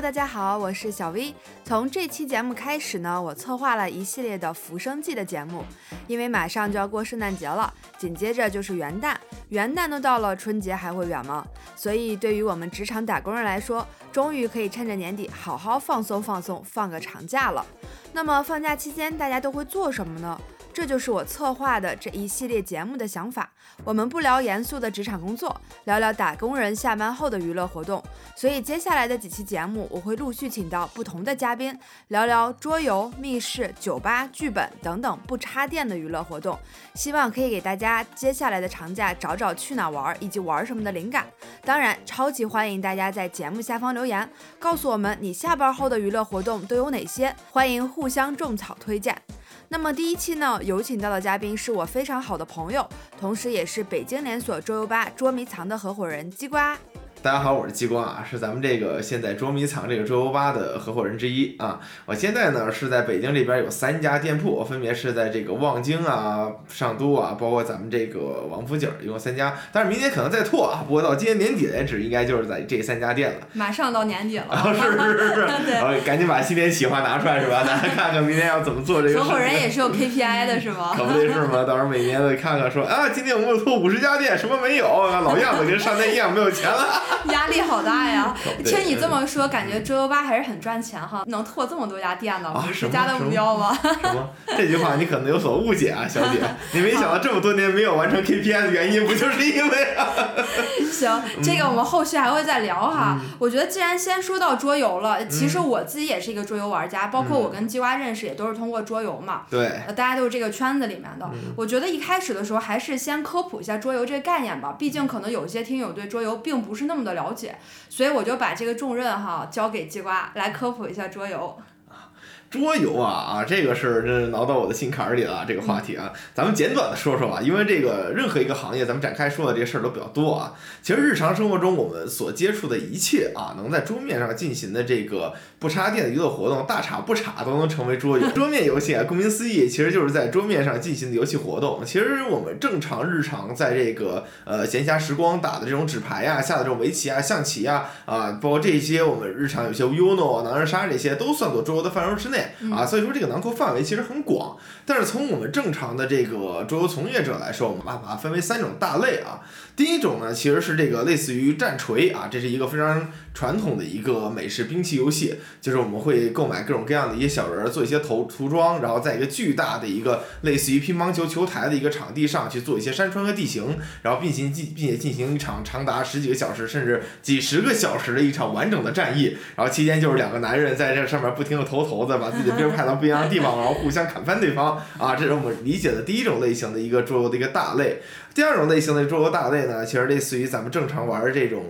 大家好，我是小 V。从这期节目开始呢，我策划了一系列的浮生记的节目，因为马上就要过圣诞节了，紧接着就是元旦，元旦都到了，春节还会远吗？所以对于我们职场打工人来说，终于可以趁着年底好好放松放松，放个长假了。那么放假期间大家都会做什么呢？这就是我策划的这一系列节目的想法。我们不聊严肃的职场工作，聊聊打工人下班后的娱乐活动。所以接下来的几期节目，我会陆续请到不同的嘉宾，聊聊桌游、密室、酒吧、剧本等等不插电的娱乐活动。希望可以给大家接下来的长假找找去哪玩以及玩什么的灵感。当然，超级欢迎大家在节目下方留言，告诉我们你下班后的娱乐活动都有哪些，欢迎互相种草推荐。那么第一期呢，有请到的嘉宾是我非常好的朋友，同时也是北京连锁桌游吧捉迷藏的合伙人鸡瓜。大家好，我是激光啊，是咱们这个现在捉迷藏这个桌游吧的合伙人之一啊。我现在呢是在北京这边有三家店铺，分别是在这个望京啊、上都啊，包括咱们这个王府井，一共三家。但是明年可能再拓啊，不过到今年年底为止，应该就是在这三家店了。马上到年底了，是是是是，然后 赶紧把新年企划拿出来是吧？大家看看明年要怎么做这个。合伙人也是有 KPI 的是吗？可不得是吗？到时候每年得看看说啊，今天我们有拓五十家店，什么没有？老样子跟上年一样，没有钱了。压力好大。呀，听你这么说，感觉桌游吧还是很赚钱哈，能拓这么多家店呢，是家的目标吗？什么？这句话你可能有所误解啊，小姐，你没想到这么多年没有完成 KPI 的原因，不就是因为？行，这个我们后续还会再聊哈。我觉得既然先说到桌游了，其实我自己也是一个桌游玩家，包括我跟鸡瓜认识也都是通过桌游嘛。对。大家都是这个圈子里面的。我觉得一开始的时候还是先科普一下桌游这个概念吧，毕竟可能有些听友对桌游并不是那么的了解。所以我就把这个重任哈交给鸡瓜来科普一下桌游。桌游啊啊，这个是真是挠到我的心坎儿里了。这个话题啊，咱们简短的说说吧，因为这个任何一个行业，咱们展开说的这些事儿都比较多啊。其实日常生活中我们所接触的一切啊，能在桌面上进行的这个不插电的娱乐活动，大插不插都能成为桌游。桌面游戏啊，顾名思义，其实就是在桌面上进行的游戏活动。其实我们正常日常在这个呃闲暇时光打的这种纸牌呀，下的这种围棋啊、象棋呀啊，包括这些我们日常有些 UNO 啊、狼人杀这些，都算作桌游的范畴之内。啊，所以说这个囊括范围其实很广，但是从我们正常的这个桌游从业者来说，我们把它分为三种大类啊。第一种呢，其实是这个类似于战锤啊，这是一个非常传统的一个美式兵器游戏，就是我们会购买各种各样的一些小人儿，做一些头涂装，然后在一个巨大的一个类似于乒乓球球台的一个场地上去做一些山川和地形，然后并行进并且进行一场长达十几个小时甚至几十个小时的一场完整的战役，然后期间就是两个男人在这上面不停的投骰子，把自己的兵派到不一样的地方，然后互相砍翻对方啊，这是我们理解的第一种类型的一个桌游的一个大类。第二种类型的桌游大类呢，其实类似于咱们正常玩的这种。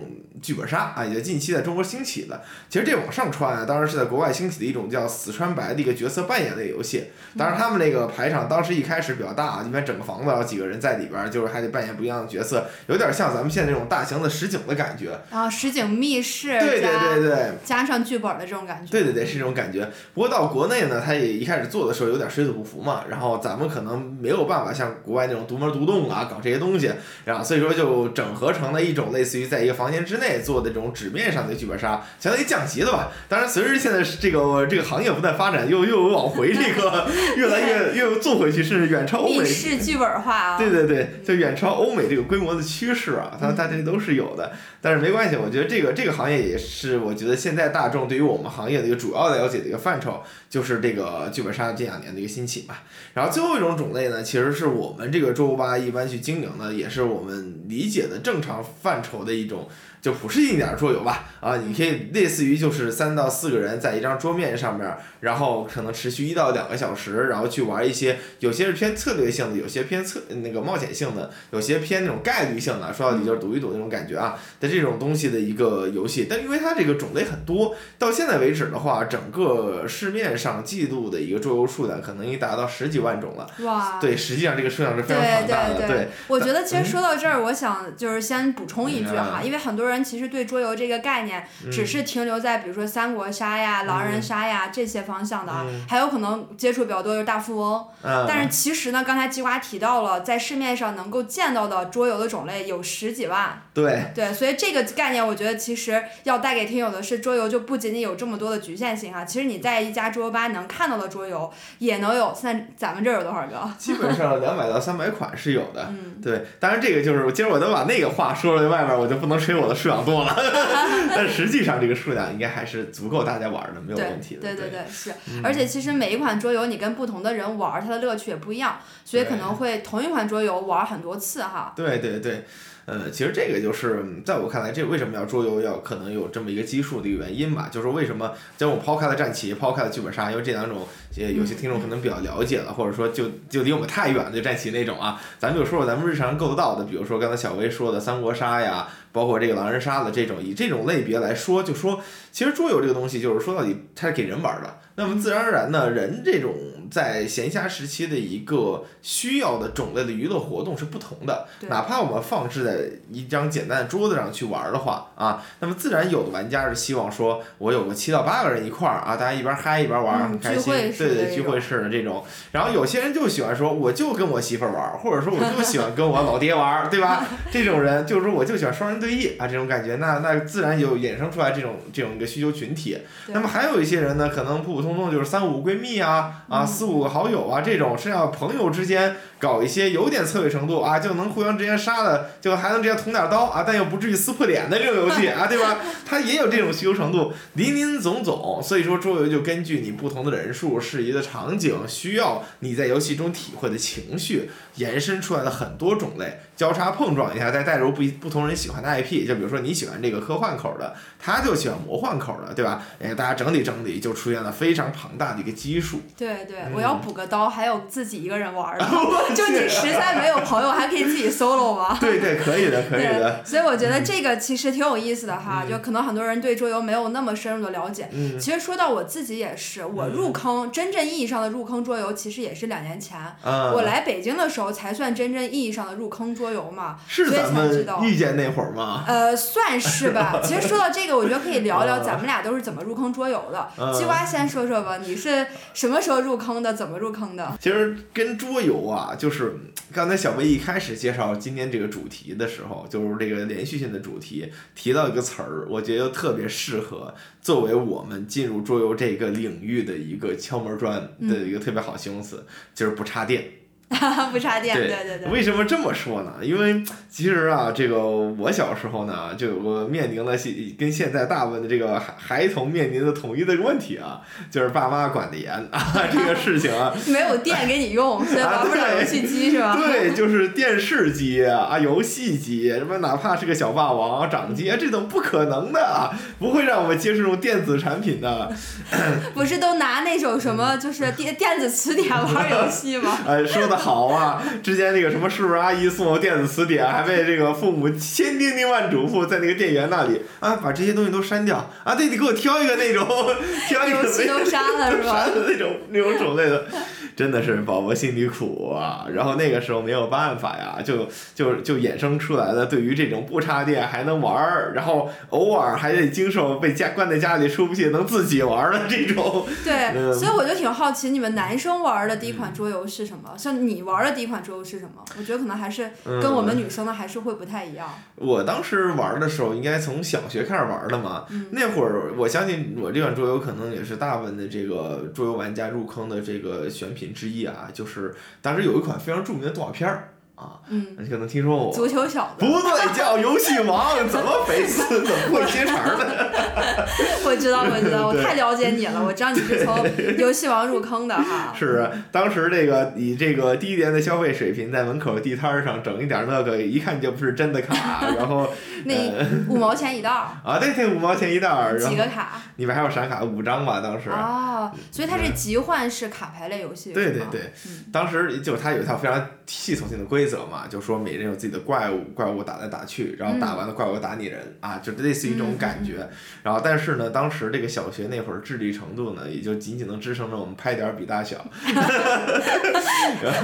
剧本杀啊，也近期在中国兴起的。其实这往上穿啊，当然是在国外兴起的一种叫死穿白的一个角色扮演类游戏。当然他们那个排场当时一开始比较大啊，一般整个房子有几个人在里边，就是还得扮演不一样的角色，有点像咱们现在这种大型的实景的感觉。啊，实景密室。对对对对。加上剧本的这种感觉。对对对，是这种感觉。不过到国内呢，他也一开始做的时候有点水土不服嘛，然后咱们可能没有办法像国外那种独门独栋啊，搞这些东西，然后所以说就整合成了一种类似于在一个房间之内做的这种纸。面上的剧本杀相当于降级了吧？当然，随着现在这个这个行业不断发展，又又往回这个 越来越又做回去，甚至远超欧美。是剧本化啊！对对对，就远超欧美这个规模的趋势啊，它它这都是有的。但是没关系，我觉得这个这个行业也是，我觉得现在大众对于我们行业的一个主要了解的一个范畴，就是这个剧本杀这两年的一个兴起嘛。然后最后一种种类呢，其实是我们这个桌游吧一般去经营的，也是我们理解的正常范畴的一种。就不是一点桌游吧，啊，你可以类似于就是三到四个人在一张桌面上面，然后可能持续一到两个小时，然后去玩一些，有些是偏策略性的，有些偏策那个冒险性的，有些偏那种概率性的，说到底就是赌一赌那种感觉啊的这种东西的一个游戏。但因为它这个种类很多，到现在为止的话，整个市面上记录的一个桌游数量可能已经达到十几万种了。哇！对，实际上这个数量是非常庞大的。对对对。我觉得其实说到这儿，我想就是先补充一句哈，因为很多人。其实对桌游这个概念只是停留在比如说三国杀呀、狼人杀呀这些方向的啊，还有可能接触比较多就是大富翁。但是其实呢，刚才鸡瓜提到了，在市面上能够见到的桌游的种类有十几万。对。对，所以这个概念，我觉得其实要带给听友的是，桌游就不仅仅有这么多的局限性啊。其实你在一家桌游吧能看到的桌游，也能有。现在咱们这儿有多少个？基本上两百到三百款是有的。嗯。对，当然这个就是今儿我都把那个话说了，外面我就不能吹我的数量多了。但实际上这个数量应该还是足够大家玩的，没有问题的。对对对是。而且其实每一款桌游你跟不同的人玩，它的乐趣也不一样，所以可能会同一款桌游玩很多次哈。对对对。呃，其实这个就是在我看来，这为什么要桌游要可能有这么一个基数的一个原因吧？就是为什么，将我抛开了战棋，抛开了剧本杀，因为这两种，呃，有些听众可能比较了解了，或者说就就离我们太远的战棋那种啊，咱们就说说咱们日常够得到的，比如说刚才小薇说的三国杀呀，包括这个狼人杀的这种，以这种类别来说，就说其实桌游这个东西，就是说到底它是给人玩的。那么自然而然呢，人这种在闲暇时期的一个需要的种类的娱乐活动是不同的。哪怕我们放置在一张简单的桌子上去玩的话啊，那么自然有的玩家是希望说，我有个七到八个人一块儿啊，大家一边嗨一边玩很开心，对对对，聚会式的这种。然后有些人就喜欢说，我就跟我媳妇儿玩，或者说我就喜欢跟我老爹玩，对吧？这种人就是说我就喜欢双人对弈啊，这种感觉，那那自然有衍生出来这种这种一个需求群体。那么还有一些人呢，可能普普。通通就是三五闺蜜啊，啊四五个好友啊，这种是要朋友之间搞一些有点策略程度啊，就能互相之间杀的，就还能直接捅点刀啊，但又不至于撕破脸的这种游戏啊，对吧？他也有这种需求程度，林林总总。所以说桌游就根据你不同的人数、适宜的场景、需要你在游戏中体会的情绪，延伸出来了很多种类，交叉碰撞一下，再带入不不同人喜欢的 IP，就比如说你喜欢这个科幻口的，他就喜欢魔幻口的，对吧？哎，大家整理整理，就出现了非。常庞大的一个基数。对对，我要补个刀，还有自己一个人玩的，就你实在没有朋友，还可以自己 solo 吗？对对，可以的，可以的。所以我觉得这个其实挺有意思的哈，就可能很多人对桌游没有那么深入的了解。嗯。其实说到我自己也是，我入坑真正意义上的入坑桌游，其实也是两年前。我来北京的时候才算真正意义上的入坑桌游嘛。是咱们遇见那会儿吗？呃，算是吧。其实说到这个，我觉得可以聊聊咱们俩都是怎么入坑桌游的。西瓜先说。说吧，你是什么时候入坑的？怎么入坑的？其实跟桌游啊，就是刚才小薇一开始介绍今天这个主题的时候，就是这个连续性的主题，提到一个词儿，我觉得特别适合作为我们进入桌游这个领域的一个敲门砖的一个特别好形容词，就是不插电。不插电，对对对。为什么这么说呢？因为其实啊，这个我小时候呢，就有个面临了跟现在大部分的这个孩孩童面临的统一的问题啊，就是爸妈管的严 啊，这个事情啊。没有电给你用，所以玩不了游戏机是吧？对，就是电视机啊，游戏机什么，哪怕是个小霸王、掌机，这种不可能的，不会让我们接触这种电子产品的。不是都拿那种什么，就是电电子词典玩游戏吗？呃，说的。好啊！之前那个什么叔叔阿姨送我电子词典，还被这个父母千叮咛万嘱咐，在那个店员那里啊，把这些东西都删掉啊！对，你给我挑一个那种，挑一个没都删了是吧？那种那种种类的。真的是宝宝心里苦啊，然后那个时候没有办法呀，就就就衍生出来了。对于这种不插电还能玩儿，然后偶尔还得经受被家关在家里出不去，能自己玩的这种。对，所以我就挺好奇，你们男生玩的第一款桌游是什么？像你玩的第一款桌游是什么？我觉得可能还是跟我们女生的还是会不太一样。我当时玩的时候，应该从小学开始玩的嘛。那会儿我相信我这款桌游可能也是大部分的这个桌游玩家入坑的这个选品。之一啊，就是当时有一款非常著名的动画片儿。啊，嗯，你可能听说过足球小子，不对，叫游戏王，怎么粉丝怎么会接茬呢？我知道，我知道，我太了解你了，我知道你是从游戏王入坑的哈。是，当时这个以这个低廉的消费水平，在门口地摊上整一点那个，一看就不是真的卡，然后那五毛钱一袋儿啊，对对，五毛钱一袋儿，几个卡？里面还有闪卡五张吧，当时。哦，所以它是集换式卡牌类游戏。对对对，当时就它有一套非常系统性的规。则嘛，就说每人有自己的怪物，怪物打来打去，然后打完了怪物打你人、啊，就类似于这种感觉。然后但是呢，当时这个小学那会儿智力程度呢，也就仅仅能支撑着我们拍点儿比大小。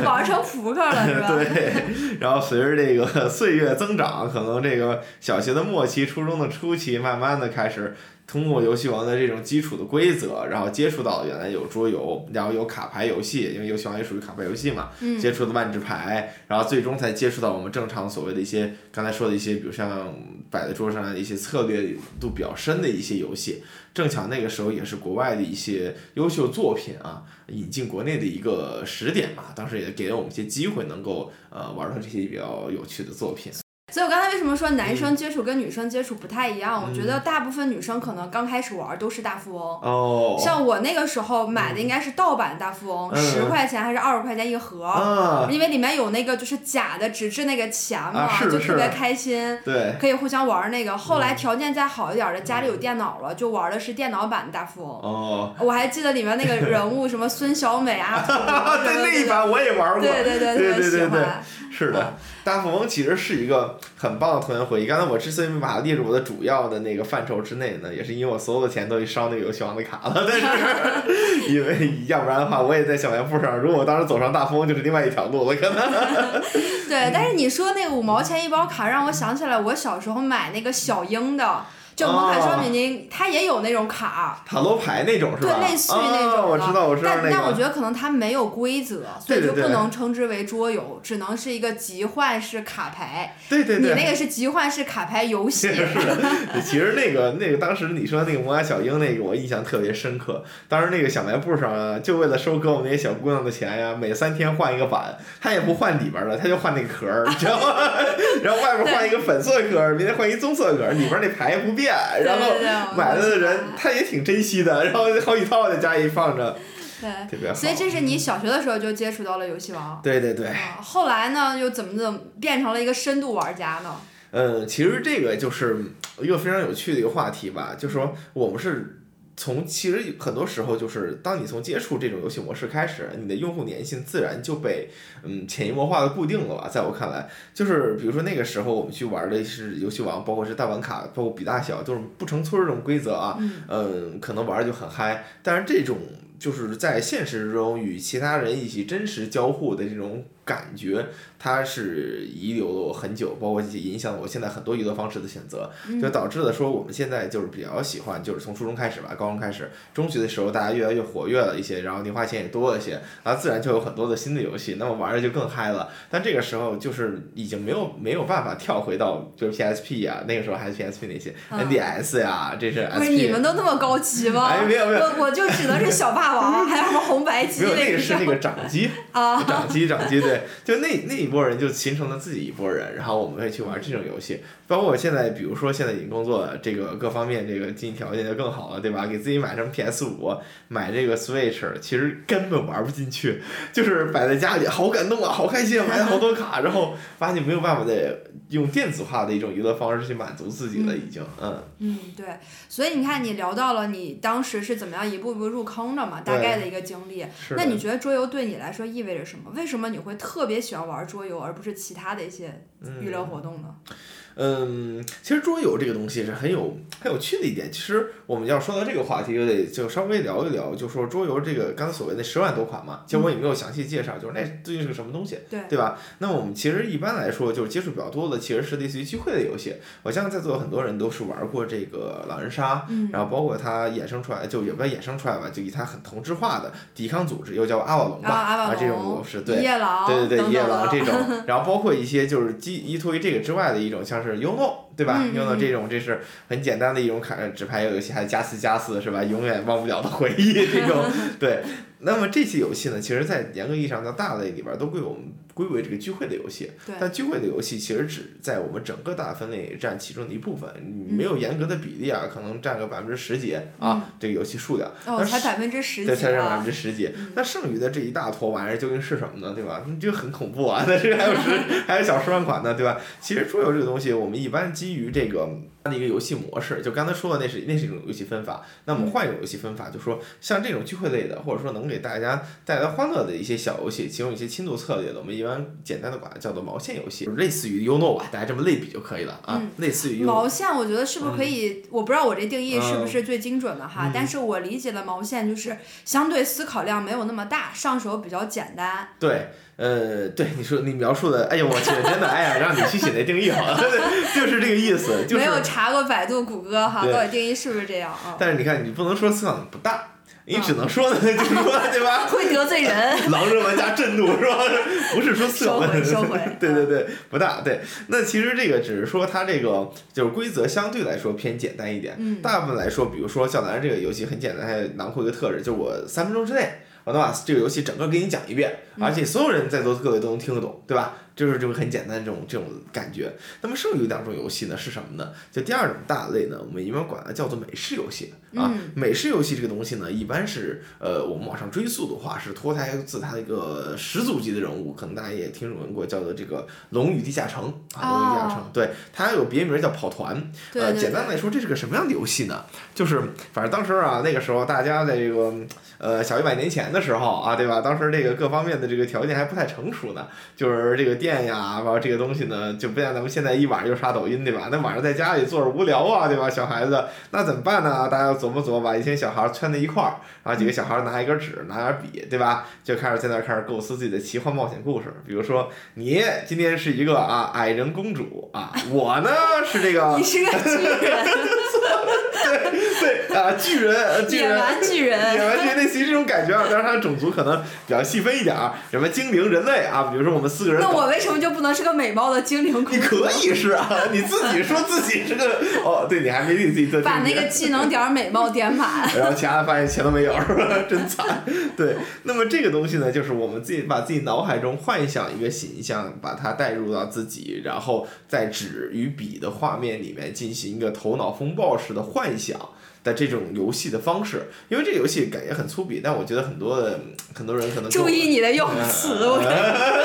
玩成扑克了是吧？对，然后随着这个岁月增长，可能这个小学的末期、初中的初期，慢慢的开始通过游戏王的这种基础的规则，然后接触到原来有桌游，然后有卡牌游戏，因为游戏王也属于卡牌游戏嘛，嗯接触的万智牌，然后最终才接触到我们正常所谓的一些刚才说的一些，比如像摆在桌上的一些策略度比较深的一些游戏。正巧那个时候也是国外的一些优秀作品啊引进国内的一个时点嘛，当时也给了我们一些机会，能够呃玩到这些比较有趣的作品。所以我刚才为什么说男嗯。生接触跟女生接触不太一样？我觉得大部分女生可能刚开始玩都是大富翁。哦，像我那个时候买的应该是盗版大富翁，嗯。十、块钱还是二十块钱一盒，啊，因为里面有那个就是假的纸质那个钱嘛，啊就特别开心。对，可以互相玩那个，后嗯来条件再好一点的，家里有电脑了，就玩的是电脑版大富翁。哦，我还记得里面那个人物什么孙小美啊，土豪对什么的那一版我也玩过，对对对，特别喜对对对对欢。是的，大富翁其实是一个很棒的童年回忆。刚才我之所以没把它列入我的主要的那个范畴之内呢，也是因为我所有的钱都去烧那个游戏王的卡了。但是因为要不然的话，我也在小卖部上，如果我当时走上大风，就是另外一条路了，可能。对，但是你说那个五毛钱一包卡，让我想起来我小时候买那个小樱的，就《魔卡少女樱》，它也有那种卡。塔罗牌那种是吧？对，类似于那种的、啊我知道，我知道那个。但但我觉得可能它没有规则，所以就不能称之为桌游，只能是一个集换式卡牌。对对对。你那个是集换式卡牌游戏。是的，其实那个那个当时你说那个魔卡小樱那个，我印象特别深刻。当时那个小卖部上啊，就为了收割我们那些小姑娘的钱呀，每三天换一个版，他也不换里边儿的，他就换那个壳儿，你知道吗？然后外边换一个粉色壳儿，明天换一棕色壳儿，里边那牌不变。然后买了的人他也挺珍惜的，然后好几套在家里放着，对。特别好。所以这是你小学的时候就接触到了游戏王。对对对。啊，后来呢，又怎么怎么变成了一个深度玩家呢？嗯，其实这个就是一个非常有趣的一个话题吧，就是说我们是从其实很多时候就是当你从接触这种游戏模式开始，你的用户粘性自然就被嗯潜移默化的固定了吧。在我看来，就是比如说那个时候我们去玩的是游戏王，包括是大王卡，包括比大小，就是不成村儿这种规则啊，嗯嗯，可能玩的就很嗨，但是这种就是在现实中与其他人一起真实交互的这种感觉，它是遗留了我很久，包括影响了我现在很多娱乐方式的选择，就导致了说我们现在就是比较喜欢，就是从初中开始吧，高中开始，中学的时候大家越来越活跃了一些，然后零花钱也多了一些，然后自然就有很多的新的游戏，那么玩的就更嗨了。但这个时候就是已经没有没有办法跳回到就是 PSP 呀、那个时候还是 PSP 那些、嗯 NDS 呀、这是 SP。不是你们都那么高级吗？哎没有没有我我就只能是小霸王，还有什么红白机没有，那个是那个个掌机，啊。掌机掌机，对，对就那那一波人就形成了自己一波人，然后我们会去玩这种游戏，包括我现在，比如说现在已经工作，这个各方面这个经济条件就更好了，对吧？给自己买成 PS 五，买这个 Switch，其实根本玩不进去，就是摆在家里，好感动啊，好开心啊，买了好多卡，然后发现没有办法再用电子化的一种娱乐方式去满足自己了，已经，嗯。嗯，对，所以你看，你聊到了你当时是怎么样一步一步入坑的嘛，大概的一个经历。是那你觉得桌游对你来说意味着什么？为什么你会特别喜欢玩桌游，而不是其他的一些娱乐活动呢？嗯，其实桌游这个东西是很有很有趣的一点。其实我们要说到这个话题，就得就稍微聊一聊，就说桌游这个刚才所谓的十万多款嘛，其实我也没有详细介绍，就是那究竟是个什么东西，对对吧？那么我们其实一般来说就是接触比较多的，其实是类似于聚会的游戏。我相信在座很多人都是玩过这个狼人杀，嗯然后包括它衍生出来，就也不叫衍生出来吧，就以它很同质化的抵抗组织，又叫阿瓦隆吧，啊，这种隆模式，对。对对对，夜等等的郎这种，然后包括一些就是基依托于这个之外的一种，像是 UNO，对吧用到这种这是很简单的一种卡纸牌游戏，还加四加四是吧？永远忘不了的回忆这种，对。那么这些游戏呢，其实在严格意义上的大类里边儿都归我们归为这个聚会的游戏。对但聚会的游戏其实只在我们整个大分类占其中的一部分，你没有严格的比例啊，可能占个百分之十几啊，这个游戏数量。哦，才百分之十对，几啊才占百分之！十几。那剩余的这一大坨玩意儿究竟是什么呢？对吧？这个很恐怖啊！那这还有十，还有小十万款呢，对吧？其实桌游这个东西，我们一般基于这个的一个游戏模式，就刚才说的那是那是一种游戏分法。那我们换一种游戏分法，就说像这种聚会类的，或者说能给大家带来欢乐的一些小游戏，其中一些轻度策略的，我们一般简单的把它叫做毛线游戏，类似于 UNO 吧，大家这么类比就可以了啊，类似于。毛线，我觉得是不是可以？我不知道我这定义是不是最精准的哈，但是我理解的毛线就是相对思考量没有那么大，上手比较简单。对。呃，对你说你描述的，哎呀，我去，真的，哎呀，让你去写那定义好了，就是这个意思，就是没有查过百度、谷歌哈，到底定义是不是这样啊？但是你看，你不能说思想不大，你只能说呢，就是说，对吧？会得罪人。狼人玩家震怒是吧？不是说思想收收回。对对对，不大对。那其实这个只是说它这个就是规则相对来说偏简单一点。嗯。大部分来说，比如说像咱这个游戏很简单，它囊括一个特质，就是我三分钟之内。我能把这个游戏整个给你讲一遍，而且所有人在座各位都能听得懂，对吧？就是这个很简单的这种这种感觉。那么剩余两种游戏呢是什么呢？就第二种大类呢，我们一般管它叫做美式游戏啊。美式游戏这个东西呢，一般是呃，我们往上追溯的话，是脱胎自它一个始祖级的人物，可能大家也听闻过，叫做这个《龙与地下城》啊，《龙与地下城》。对，它还有别名叫跑团。呃，简单来说，这是个什么样的游戏呢？就是反正当时啊，那个时候大家在这个呃小一百年前的时候啊，对吧？当时这个各方面的这个条件还不太成熟呢，就是这个电。呀，然后这个东西呢，就不像咱们现在一晚上就刷抖音，对吧？那晚上在家里坐着无聊啊，对吧？小孩子那怎么办呢？大家要琢磨琢磨，把一群小孩圈在一块儿，然后几个小孩拿一根纸，拿点笔，对吧？就开始在那开始构思自己的奇幻冒险故事。比如说，你今天是一个啊矮人公主啊，我呢是这个，你是个巨人。对对啊，巨人，巨人，野蛮巨人，野蛮巨人，类似于这种感觉啊。但是它的种族可能比较细分一点儿，什么精灵、人类啊。比如说我们四个人。那我为什么就不能是个美貌的精灵？你可以是啊，你自己说自己是个 哦，对你还没给自己做。把那个技能点美貌点满。然后其他的发现全都没有，是吧？真惨。对，那么这个东西呢，就是我们自己把自己脑海中幻想一个形象，把它带入到自己，然后在纸与笔的画面里面进行一个头脑风暴式的幻想。的这种游戏的方式，因为这个游戏感觉很粗鄙，但我觉得很多的很多人可能注意你的用词，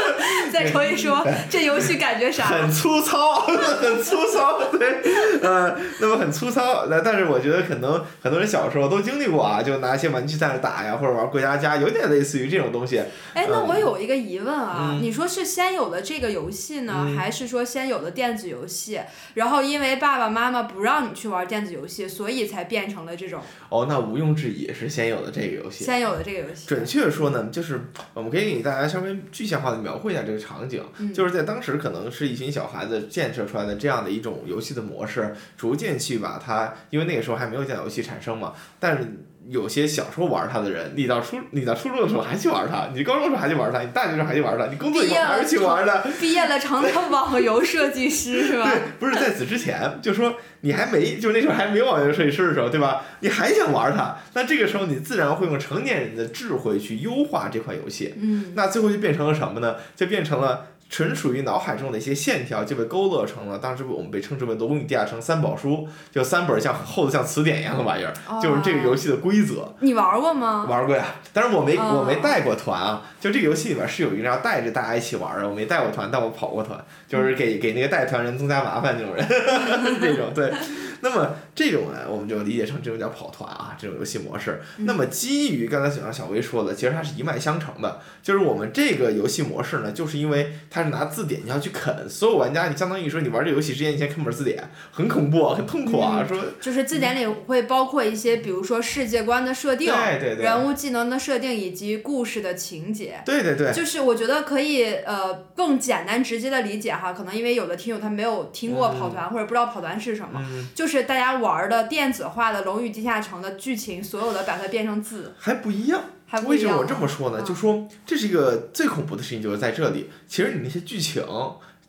再说一说 这游戏感觉啥？很粗糙，很粗糙，对，呃，那么很粗糙，那但是我觉得可能很多人小时候都经历过啊，就拿一些玩具在那打呀，或者玩过家家，有点类似于这种东西。哎，那我有一个疑问啊，你说是先有的这个游戏呢，还是说先有的电子游戏？然后因为爸爸妈妈不让你去玩电子游戏，所以才变。变成了这种哦，那毋庸置疑是先有的这个游戏。先有的这个游戏。准确说呢，就是我们可以给大家稍微具象化的描绘一下这个场景，就是在当时可能是一群小孩子建设出来的这样的一种游戏的模式，逐渐去把它，因为那个时候还没有电脑游戏产生嘛，但是。有些小时候玩它的人，你到初你到初中的时候还去玩它，你高中的时候还去玩它，你大学的时候还去玩它，你工作以后还是去玩的。毕业了成了网游设计师是吧？对，不是在此之前，就说你还没，就那时候还没有网游设计师的时候，对吧？你还想玩它，那这个时候你自然会用成年人的智慧去优化这款游戏。嗯。那最后就变成了什么呢？就变成了。纯属于脑海中的一些线条就被勾勒成了，当时我们被称之为《龙与地下城三宝书》，就三本像厚的像词典一样的玩意儿，就是这个游戏的规则。你玩过吗？玩过呀，但是我没我没带过团啊。就这个游戏里边是有一个要带着大家一起玩的，我没带过团，但我跑过团，就是给给那个带团人增加麻烦那种人，这种对。那么这种呢，我们就理解成这种叫跑团啊，这种游戏模式。那么基于刚才小小薇说的，其实它是一脉相承的，就是我们这个游戏模式呢，就是因为它是拿字典你要去啃，所有玩家你相当于说你玩这游戏之前你先啃本字典，很恐怖，很痛苦啊。说就是字典里会包括一些，比如说世界观的设定，对对对，人物技能的设定以及故事的情节。对对对。就是我觉得可以呃更简单直接的理解哈，可能因为有的听友他没有听过跑团或者不知道跑团是什么，就是大家玩的电子化的《龙与地下城》的剧情，所有的把它变成字，还不一样。为什么我这么说呢？就说这是一个最恐怖的事情，就是在这里。其实你那些剧情，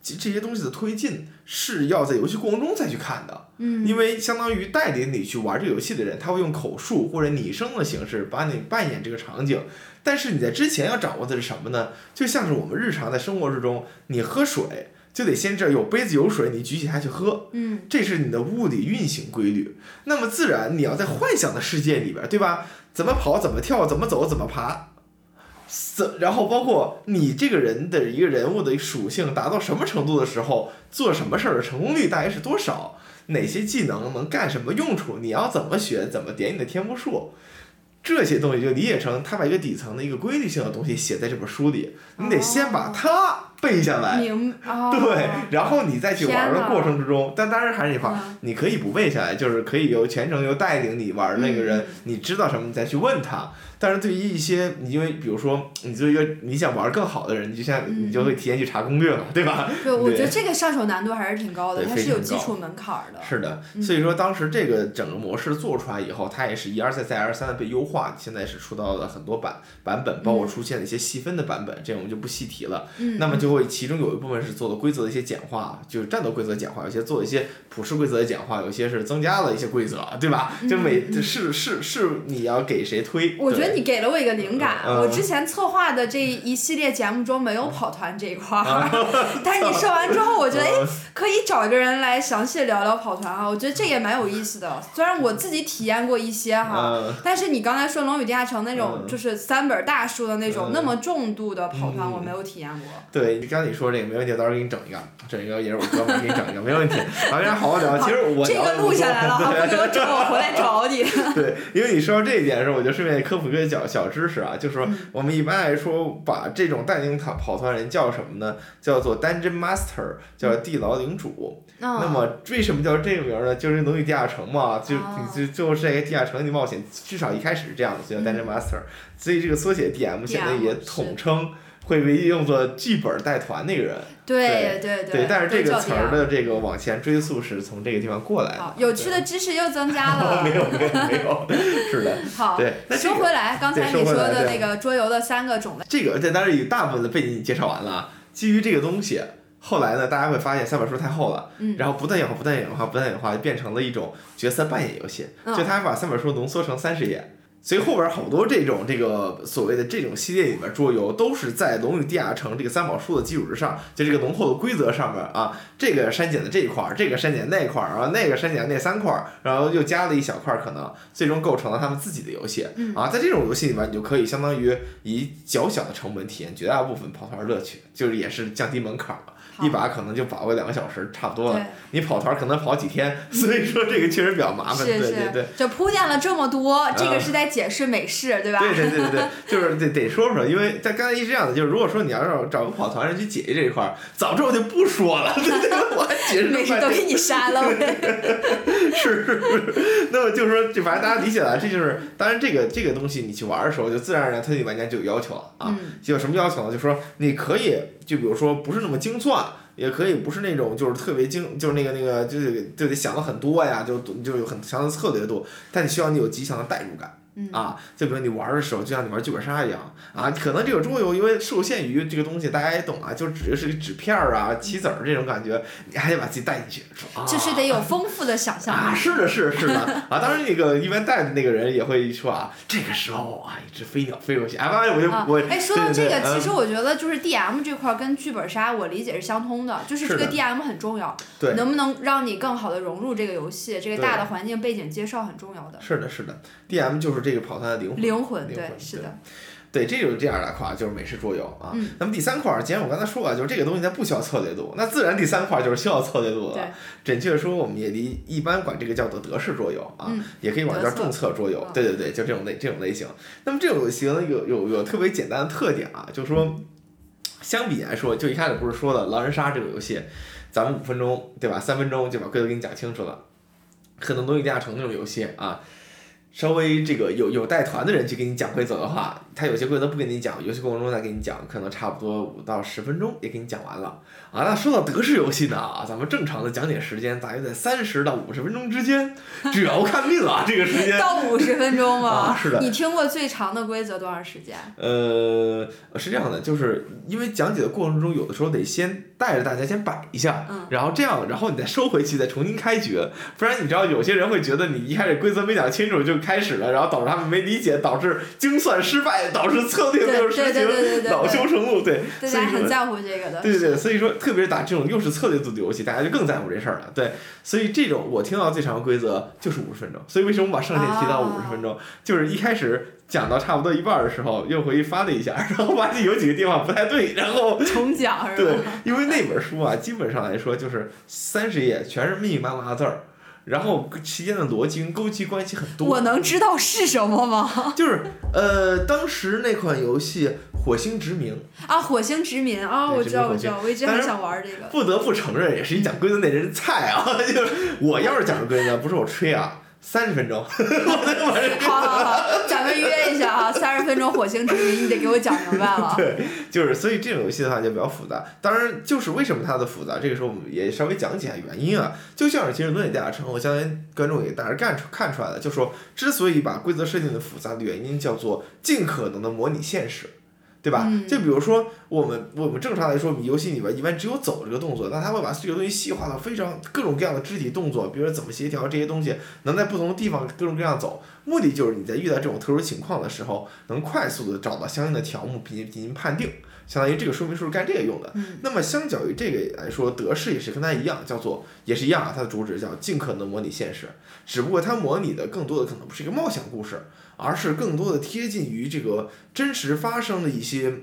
这些东西的推进是要在游戏过程中再去看的。嗯。因为相当于带领你去玩这个游戏的人，他会用口述或者拟声的形式把你扮演这个场景。但是你在之前要掌握的是什么呢？就像是我们日常在生活之中，你喝水就得先这有杯子有水，你举起它去喝。嗯。这是你的物理运行规律。那么自然你要在幻想的世界里边，对吧？怎么跑？怎么跳？怎么走？怎么爬？怎，然后包括你这个人的一个人物的属性达到什么程度的时候，做什么事儿的成功率大概是多少？哪些技能能干什么用处？你要怎么学？怎么点你的天赋树？这些东西就理解成他把一个底层的一个规律性的东西写在这本书里，你得先把它背下来。明哦。对，然后你再去玩的过程之中，但当然还是那句话，嗯你可以不背下来，就是可以由全程由带领你玩那个人，嗯你知道什么，你再去问他。但是对于一些，你因为比如说，你作为一个你想玩更好的人，你就像嗯你就会提前去查攻略嘛，对吧？对，我觉得这个上手难度还是挺高的，它是有基础门槛的。是的，嗯所以说当时这个整个模式做出来以后，它也是一而再再而三的被优化，现在是出到了很多版版本，包括出现了一些细分的版本，这我们就不细提了。嗯。那么就会其中有一部分是做的规则的一些简化，就是战斗规则简化，有些做一些普世规则的简化，有些是增加了一些规则，对吧？就每是是是你要给谁推。我觉得你给了我一个灵感，嗯我之前策划的这一系列节目中没有跑团这一块儿，啊但是你说完之后，我觉得哎，呃可以找一个人来详细聊聊跑团啊，我觉得这也蛮有意思的。虽然我自己体验过一些哈，嗯但是你刚才说《龙与地下城》那种嗯就是三本大书的那种嗯那么重度的跑团，嗯我没有体验过。对，刚才你说这个没问题，到时候给你整一个，整一个也是我哥们儿给你整一个，没问题。咱们俩好好聊。其实我这个录下来了哈，不给我整，我回来找你。对，因为你说到这一点的时候，我就顺便科普个小小知识啊，就是说嗯我们一般来说把这种带领跑跑团人叫什么呢？叫做 Dungeon Master，叫地牢领主。那嗯，么为什么叫这个名儿呢？就是《龙与地下城》嘛，就哦你最最后是在一个地下城里冒险，至少一开始是这样的，就叫 Dungeon 嗯 Master。所以这个缩写 DM 现在也统称会被用作剧本带团那个人。对对对，但是这个词儿的这个往前追溯是从这个地方过来的好。有趣的知识又增加了。没有没有没有，是的。好，对那说回来，刚才你说的那个桌游的三个种类，这个这当然有大部分的背景你介绍完了啊。基于这个东西，后来呢，大家会发现三本书太厚了，嗯，然后不断演化，不断演化，不断演化，变成了一种角色扮演游戏。嗯就他把三本书浓缩成三十页。所以后边好多这种这个所谓的这种系列里面桌游，都是在《龙与地下城》这个三宝书的基础之上，就这个浓厚的规则上面啊，这个删减的这一块儿，这个删减那一块儿，然后那个删减那三块儿，然后又加了一小块儿，可能最终构成了他们自己的游戏。嗯啊，在这种游戏里面，你就可以相当于以较小的成本体验绝大部分跑团乐趣，就是也是降低门槛儿了。好一把可能就把握两个小时，差不多了。你跑团可能跑几天，所以说这个确实比较麻烦。对对对，。就铺垫了这么多，这个嗯是在解释美式，对吧？对对对对对，就是得得说说，因为在刚才一直这样的，就是如果说你要找找个跑团人去解释这一块儿，早知道我就不说了，对对对，我还解释美式都给你 删了。是是是，那么就是说，就反正大家理解了，这就是当然这个这个东西你去玩的时候，就自然而然它对玩家就有要求了啊。有什么要求呢？就是说你可以，就比如说不是那么精算，也可以不是那种就是特别精，就是那个那个就是就得想的很多呀，就就有很强的策略度，但你需要你有极强的代入感。嗯啊，就比如你玩的时候，就像你玩剧本杀一样啊，可能这个桌游因为受限于这个东西，大家也懂啊，就只是个纸片儿啊、棋子儿这种感觉，你还得把自己带进去，说啊，就是得有丰富的想象啊，是的，是的，是的啊！当然，那个一般带的那个人也会说啊，这个时候啊，一只飞鸟飞过去，啊，完了我就啊我，哎，说到这个，其实我觉得就是 D M 这块跟剧本杀，我理解是相通的，就是这个 D M 很重要，对能不能让你更好的融入这个游戏，这个大的环境背景介绍很重要的。是的，是的，D.M 就是这个跑团的灵魂。灵魂，灵对，是的，对，这就是这样的块，就是美式桌游啊。嗯那么第三块儿，既然我刚才说了，就是这个东西它不需要策略度，那自然第三块儿就是需要策略度对的。准确说，我们也离一般管这个叫做德式桌游啊，嗯也可以管它叫重策桌游。嗯对对对，就这种类这种类型。那么这种类型呢，有有有特别简单的特点啊，就是说，相比来说，就一开始不是说了狼人杀这个游戏，咱们五分钟对吧？三分钟就把规则给你讲清楚了。可能《东西地下城》那种游戏啊，稍微这个有有带团的人去给你讲规则的话，他有些规则不跟你讲，游戏过程中再给你讲，可能差不多五到十分钟也给你讲完了。啊。那说到德式游戏呢啊，咱们正常的讲解时间大约在三十到五十分钟之间，只要看命啊，这个时间。到五十分钟吗？啊是的你听过最长的规则多长时间？呃，是这样的，就是因为讲解的过程中，有的时候得先带着大家先摆一下，嗯然后这样，然后你再收回去，再重新开局，不然你知道有些人会觉得你一开始规则没讲清楚就开始了，然后导致他们没理解，导致精算失败，导致策略没有实对对对对对行，恼羞成怒，对，大家很在乎这个的。对对对，所以说特特别是打这种又是策略组的游戏，大家就更在乎这事儿了。对，所以这种我听到最长的规则就是五十分钟。所以为什么把上限提到五十分钟？就是一开始讲到差不多一半的时候，又回去翻了一下，然后发现有几个地方不太对，然后 重讲是吧？对，因为那本书啊，基本上来说就是三十页，全是密密麻麻的字儿。然后期间的逻辑跟勾稽关系很多。我能知道是什么吗？就是呃，当时那款游戏《火星殖民》啊，《火星殖民》啊，我知道，我知道，我一直很想玩这个。不得不承认，也是你讲规则那人菜啊！就是我要是讲规则，不是我吹啊。三十分钟，好好好，咱们约一下啊，三十分钟火星殖民，你得给我讲明白了。对，就是所以这种游戏的话就比较复杂。当然，就是为什么它的复杂，这个时候我们也稍微讲解一下原因啊。就像是其实伦理大成，我相信观众也大概看出看出来了，就说之所以把规则设定的复杂的原因叫做尽可能的模拟现实。对吧？就比如说，我们我们正常来说，你游戏里边一般只有走这个动作，那他会把这个东西细化到非常各种各样的肢体动作，比如说怎么协调这些东西，能在不同的地方各种各样走。目的就是你在遇到这种特殊情况的时候，能快速的找到相应的条目，并进行判定。相当于这个说明书是干这个用的。那么相较于这个来说，德式也是跟它一样，叫做也是一样啊。它的主旨叫尽可能模拟现实，只不过它模拟的更多的可能不是一个冒险故事，而是更多的贴近于这个真实发生的一些。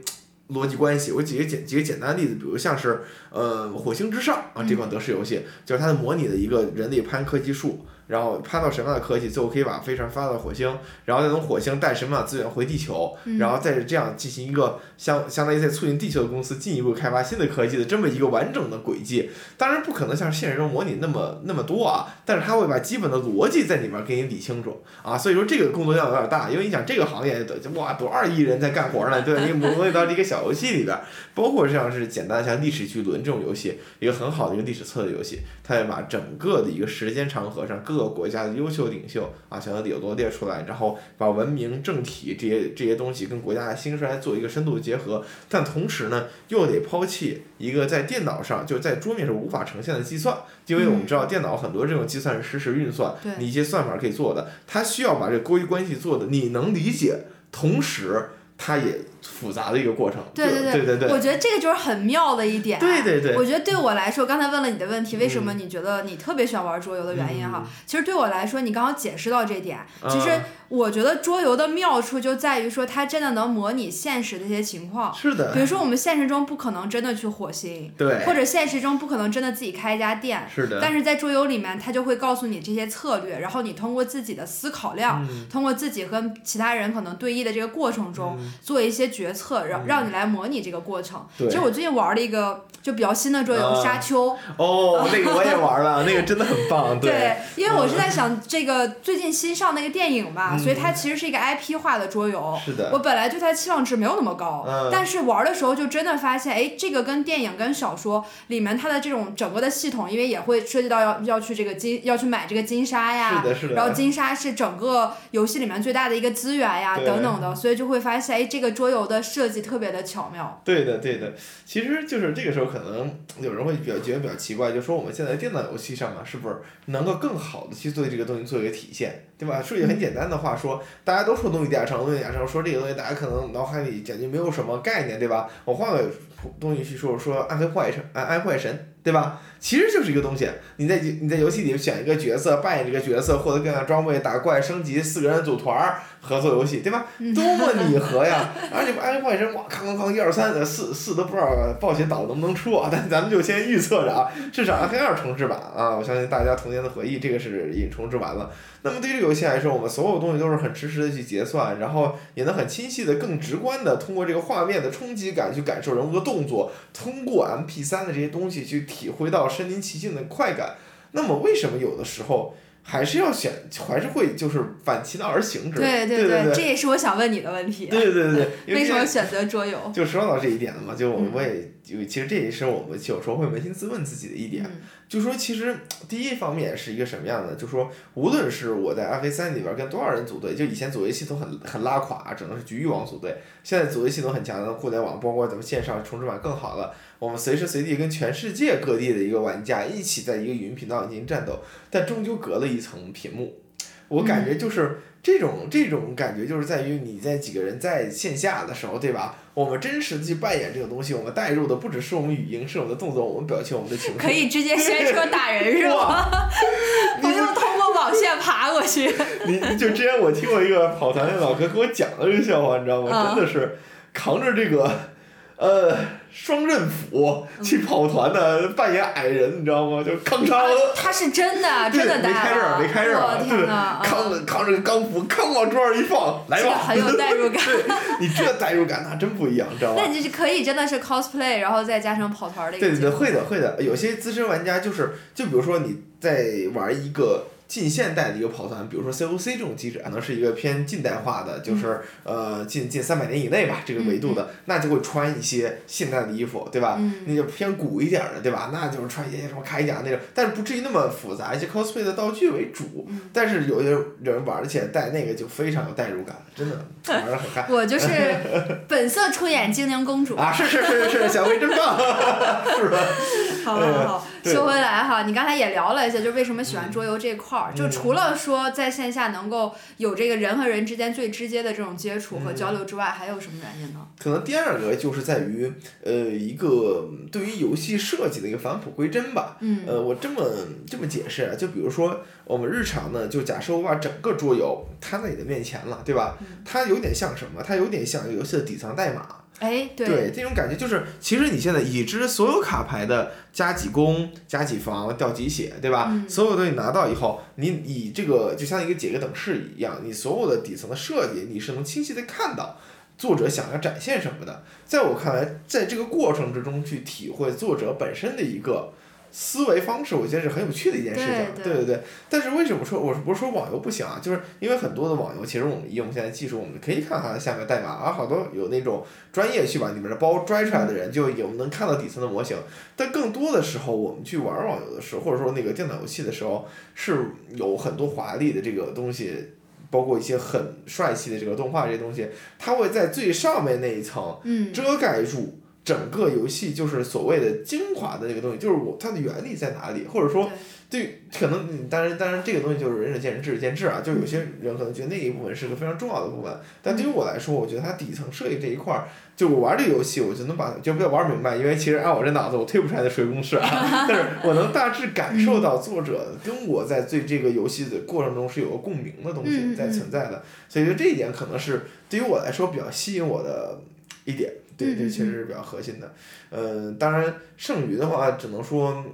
逻辑关系，我举个简几个简单的例子，比如像是呃《火星之上》啊这款德式游戏，就是它的模拟的一个人类攀科技树。然后攀到什么样的科技，最后可以把飞船发到火星，然后再从火星带什么样的资源回地球，然后再这样进行一个相相当于在促进地球的公司进一步开发新的科技的这么一个完整的轨迹。当然不可能像现实中模拟那么那么多啊，但是它会把基本的逻辑在里面给你理清楚啊。所以说这个工作量有点大，因为你想这个行业的哇多少亿人在干活呢，对吧？你模拟到这个小游戏里边，包括像是简单的像历史巨轮这种游戏，一个很好的一个历史策略游戏，它也把整个的一个时间长河上各个国家的优秀领袖啊，想要有罗列出来，然后把文明政体这些这些东西跟国家的兴衰做一个深度的结合，但同时呢，又得抛弃一个在电脑上就在桌面上无法呈现的计算，因为我们知道电脑很多这种计算是实时运算，你一些算法可以做的，它需要把这个勾稽关系做的你能理解，同时它也。复杂的一个过程，对对对对对，我觉得这个就是很妙的一点。对对对，我觉得对我来说，刚才问了你的问题，为什么你觉得你特别喜欢玩桌游的原因哈？其实对我来说，你刚刚解释到这点，其实我觉得桌游的妙处就在于说，它真的能模拟现实的一些情况。是的。比如说，我们现实中不可能真的去火星，对，或者现实中不可能真的自己开一家店，是的。但是在桌游里面，它就会告诉你这些策略，然后你通过自己的思考量，通过自己和其他人可能对弈的这个过程中，做一些决策，让让。你来模拟这个过程。其实我最近玩了一个就比较新的桌游《沙丘》。哦，那个我也玩了，那个真的很棒。对，因为我是在想这个最近新上那个电影嘛，所以它其实是一个 IP 化的桌游。是的。我本来对它期望值没有那么高，但是玩的时候就真的发现，哎，这个跟电影跟小说里面它的这种整个的系统，因为也会涉及到要要去这个金要去买这个金沙呀，是的，是的。然后金沙是整个游戏里面最大的一个资源呀，等等的，所以就会发现，哎，这个桌游我的设计特别。的巧妙，对的对的，其实就是这个时候可能有人会比较觉得比较奇怪，就说我们现在电脑游戏上嘛，是不是能够更好的去做这个东西做一个体现，对吧？说句很简单的话，说大家都说东西加成，东西加成，说这个东西大家可能脑海里简直没有什么概念，对吧？我换个东西去说，说暗黑破坏神，暗暗坏神。对吧？其实就是一个东西，你在你在游戏里选一个角色，扮演这个角色，获得各样装备，打怪升级，四个人组团儿合作游戏，对吧？多么 拟合呀！而且暗黑破坏神，哇，哐哐哐，一二三，四四都不知道暴雪岛能不能出啊？但咱们就先预测着啊，至少暗黑二重置版啊，我相信大家童年的回忆，这个是已经重置完了。那么对于这个游戏来说，我们所有东西都是很实时的去结算，然后也能很清晰的、更直观的通过这个画面的冲击感去感受人物的动作，通过 M P 三的这些东西去体会到身临其境的快感。那么为什么有的时候还是要选，还是会就是反其道而行之？对对对，这也是我想问你的问题。对对对，为什么选择桌游？就说到这一点了嘛，就我也就其实这也是我们有时候会扪心自问自己的一点。就说其实第一方面是一个什么样的？就说无论是我在《暗黑三》里边跟多少人组队，就以前组队系统很很拉垮，只能是局域网组队。现在组队系统很强的互联网，包括咱们线上重置版更好了，我们随时随地跟全世界各地的一个玩家一起在一个语音频道进行战斗，但终究隔了一层屏幕。我感觉就是这种这种感觉，就是在于你在几个人在线下的时候，对吧？我们真实的去扮演这个东西，我们带入的不只是我们语音，是我们的动作，我们表情，我们的情绪。可以直接掀车打人 是吗？不用通过网线爬过去。你就之前我听过一个跑团的老哥给我讲了这个笑话，你知道吗？真的是扛着这个，呃。双刃斧去跑团的扮演矮人，你知道吗？就扛杀。他是真的，真的没开刃，没开刃，对，扛着扛着个钢斧，扛往桌上一放，来吧。很有代入感。对，你这代入感那真不一样，知道吧？那你是可以真的是 cosplay，然后再加上跑团的一个。对对对，会的会的，有些资深玩家就是，就比如说你在玩一个。近现代的一个跑团，比如说 COC 这种机制，可能是一个偏近代化的，就是呃近近三百年以内吧这个维度的，那就会穿一些现代的衣服，对吧？那就偏古一点的，对吧？那就是穿一些什么铠甲那种，但是不至于那么复杂，一些 cosplay 的道具为主。但是有些人玩起来带那个就非常有代入感，真的 玩的很嗨。我就是本色出演精灵公主。啊，是是是是，小薇真棒，是吧？好好好，说回来哈，你刚才也聊了一下，就为什么喜欢桌游这块儿，就除了说在线下能够有这个人和人之间最直接的这种接触和交流之外，还有什么原因呢？可能第二个就是在于，呃，一个对于游戏设计的一个返璞归真吧。嗯。呃，我这么这么解释啊，就比如说我们日常呢，就假设我把整个桌游摊在你的面前了，对吧？它有点像什么？它有点像游戏的底层代码。哎，对，这种感觉就是，其实你现在已知所有卡牌的加几攻、加几防、掉几血，对吧？所有东西拿到以后，你以这个就像一个解个等式一样，你所有的底层的设计，你是能清晰的看到作者想要展现什么的。在我看来，在这个过程之中去体会作者本身的一个。思维方式，我觉得是很有趣的一件事情，对对对。但是为什么说我是不是说网游不行啊？就是因为很多的网游，其实我们用我们现在技术，我们可以看它的下面代码啊，好多有那种专业去把里面的包拽出来的人，就有能看到底层的模型。但更多的时候，我们去玩网游的时候，或者说那个电脑游戏的时候，是有很多华丽的这个东西，包括一些很帅气的这个动画这些东西，它会在最上面那一层遮盖住。整个游戏就是所谓的精华的这个东西，就是我它的原理在哪里，或者说，对，可能你当然当然这个东西就是仁者见仁，智者见智啊。就有些人可能觉得那一部分是个非常重要的部分，但对于我来说，我觉得它底层设计这一块儿，就我玩这个游戏，我就能把就不要玩明白，因为其实按我这脑子，我推不出来的数学公式啊。但是我能大致感受到作者跟我在对这个游戏的过程中是有个共鸣的东西在存在的，所以说这一点可能是对于我来说比较吸引我的一点。对，这确实是比较核心的，呃，当然剩余的话，只能说，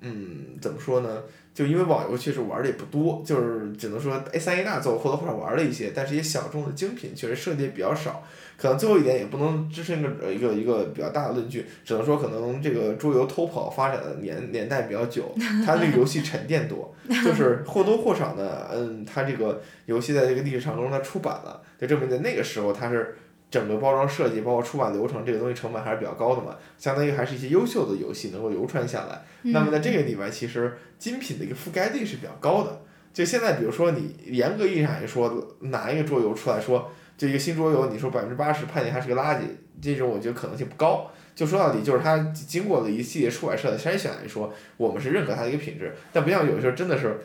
嗯，怎么说呢？就因为网游确实玩的也不多，就是只能说 A 三 A 大作或多或少玩了一些，但是一些小众的精品确实设计也比较少。可能最后一点也不能支撑一个一个一个比较大的论据，只能说可能这个桌游偷跑发展的年年代比较久，它这个游戏沉淀多，就是或多或少的，嗯，它这个游戏在这个历史长中它出版了，就证明在那个时候它是。整个包装设计，包括出版流程，这个东西成本还是比较高的嘛，相当于还是一些优秀的游戏能够流传下来。那么在这个里面，其实精品的一个覆盖率是比较高的。就现在，比如说你严格意义上来说，拿一个桌游出来说，就一个新桌游，你说百分之八十判定它是个垃圾，这种我觉得可能性不高。就说到底，就是它经过了一系列出版社的筛选来说，我们是认可它的一个品质。但不像有的时候真的是。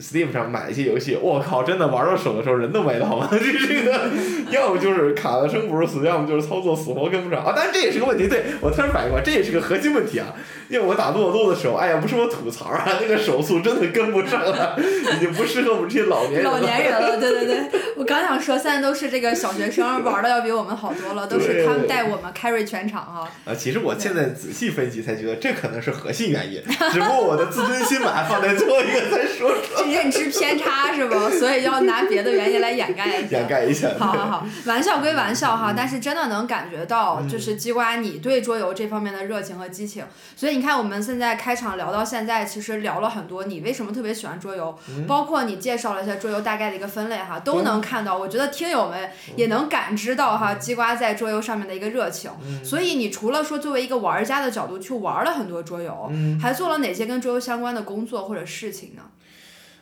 Steam 上买一些游戏，我靠，真的玩到手的时候人都没了，就 这个，要么就是卡的生不如死，要么就是操作死活跟不上啊。当然这也是个问题，对我突然反应过来，这也是个核心问题啊。因为我打诺诺的时候，哎呀，不是我吐槽啊，那个手速真的跟不上了，已经不适合我们这些老年人。老年人了，对对对，我刚想说，现在都是这个小学生玩的要比我们好多了，都是他们带我们 carry 全场哈。啊，其实我现在仔细分析才觉得，这可能是核心原因，只不过我的自尊心把它放在最后一个再说。认知偏差是吧？所以要拿别的原因来掩盖一下。掩盖一下。好好好，玩笑归玩笑哈，但是真的能感觉到，就是鸡瓜你对桌游这方面的热情和激情，所以。你看，我们现在开场聊到现在，其实聊了很多。你为什么特别喜欢桌游？包括你介绍了一下桌游大概的一个分类哈，都能看到。我觉得听友们也能感知到哈，鸡瓜在桌游上面的一个热情。所以你除了说作为一个玩家的角度去玩了很多桌游，还做了哪些跟桌游相关的工作或者事情呢？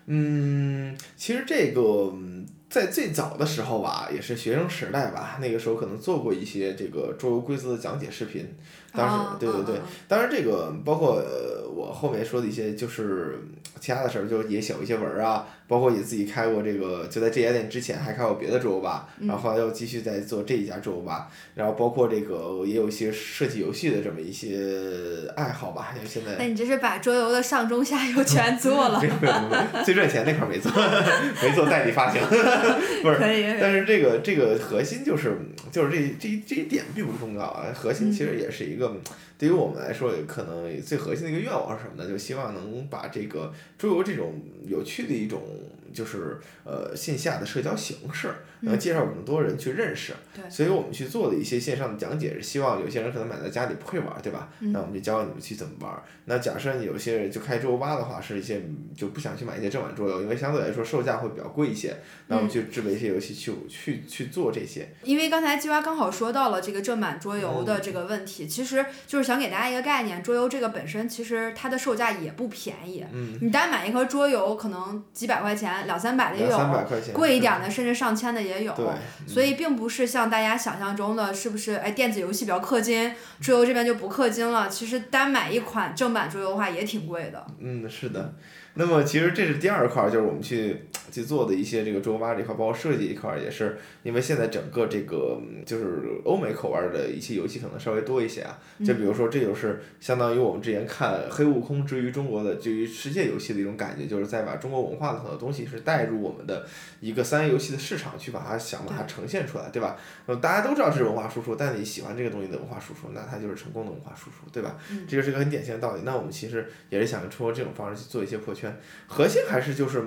嗯，其实这个。在最早的时候吧，也是学生时代吧，那个时候可能做过一些这个桌游规则的讲解视频，当时哦对对对当然这个包括呃我后面说的一些就是其他的事儿，就也写过一些文儿啊，包括也自己开过这个，就在这家店之前还开过别的桌游吧，嗯然后后来又继续在做这一家桌游吧，然后包括这个也有一些设计游戏的这么一些爱好吧，因为现在那你这是把桌游的上中下游 全做了没，有没有没有，最赚钱那块儿没做，没做代理发行，不是。但是这个这个核心就是就是这这这一点并不重要啊，核心其实也是一个对于我们来说可能最核心的一个愿望是什么呢？就希望能把这个桌游这种有趣的一种就是呃线下的社交形式，能介绍更多人去认识。对所以我们去做的一些线上的讲解，是希望有些人可能买在家里不会玩，对吧？那我们就教你们去怎么玩儿。那假设有些人就开桌游吧的话，是一些就不想去买一些正版桌游，因为相对来说售价会比较贵一些。那我们就制备一些游戏去去去做这些。因为刚才鸡蛙刚好说到了这个正版桌游嗯的这个问题，其实就是想给大家一个概念，桌游这个本身其实它的售价也不便宜。嗯，你单买一盒桌游可能几百块钱，两三百的也有，贵一点的甚至上千的也有。对，所以并不是像大家想象中的，是不是？哎，电子游戏比较氪金，桌游这边就不氪金了。其实单买一款正版桌游的话也挺贵的。嗯，是的。那么其实这是第二块儿，就是我们去去做的一些这个桌游吧这块，包括设计一块儿，也是因为现在整个这个嗯就是欧美口味儿的一些游戏可能稍微多一些啊。就比如说，这就是相当于我们之前看《黑悟空》之于中国的至于世界游戏的一种感觉，就是在把中国文化的很多东西是带入我们的一个三 A 游戏的市场去把它想把它呈现出来，对吧？呃，大家都知道这是文化输出，但你喜欢这个东西的文化输出，那它就是成功的文化输出，对吧？这就是一个很典型的道理。那我们其实也是想通过这种方式去做一些破圈，核心还是就是。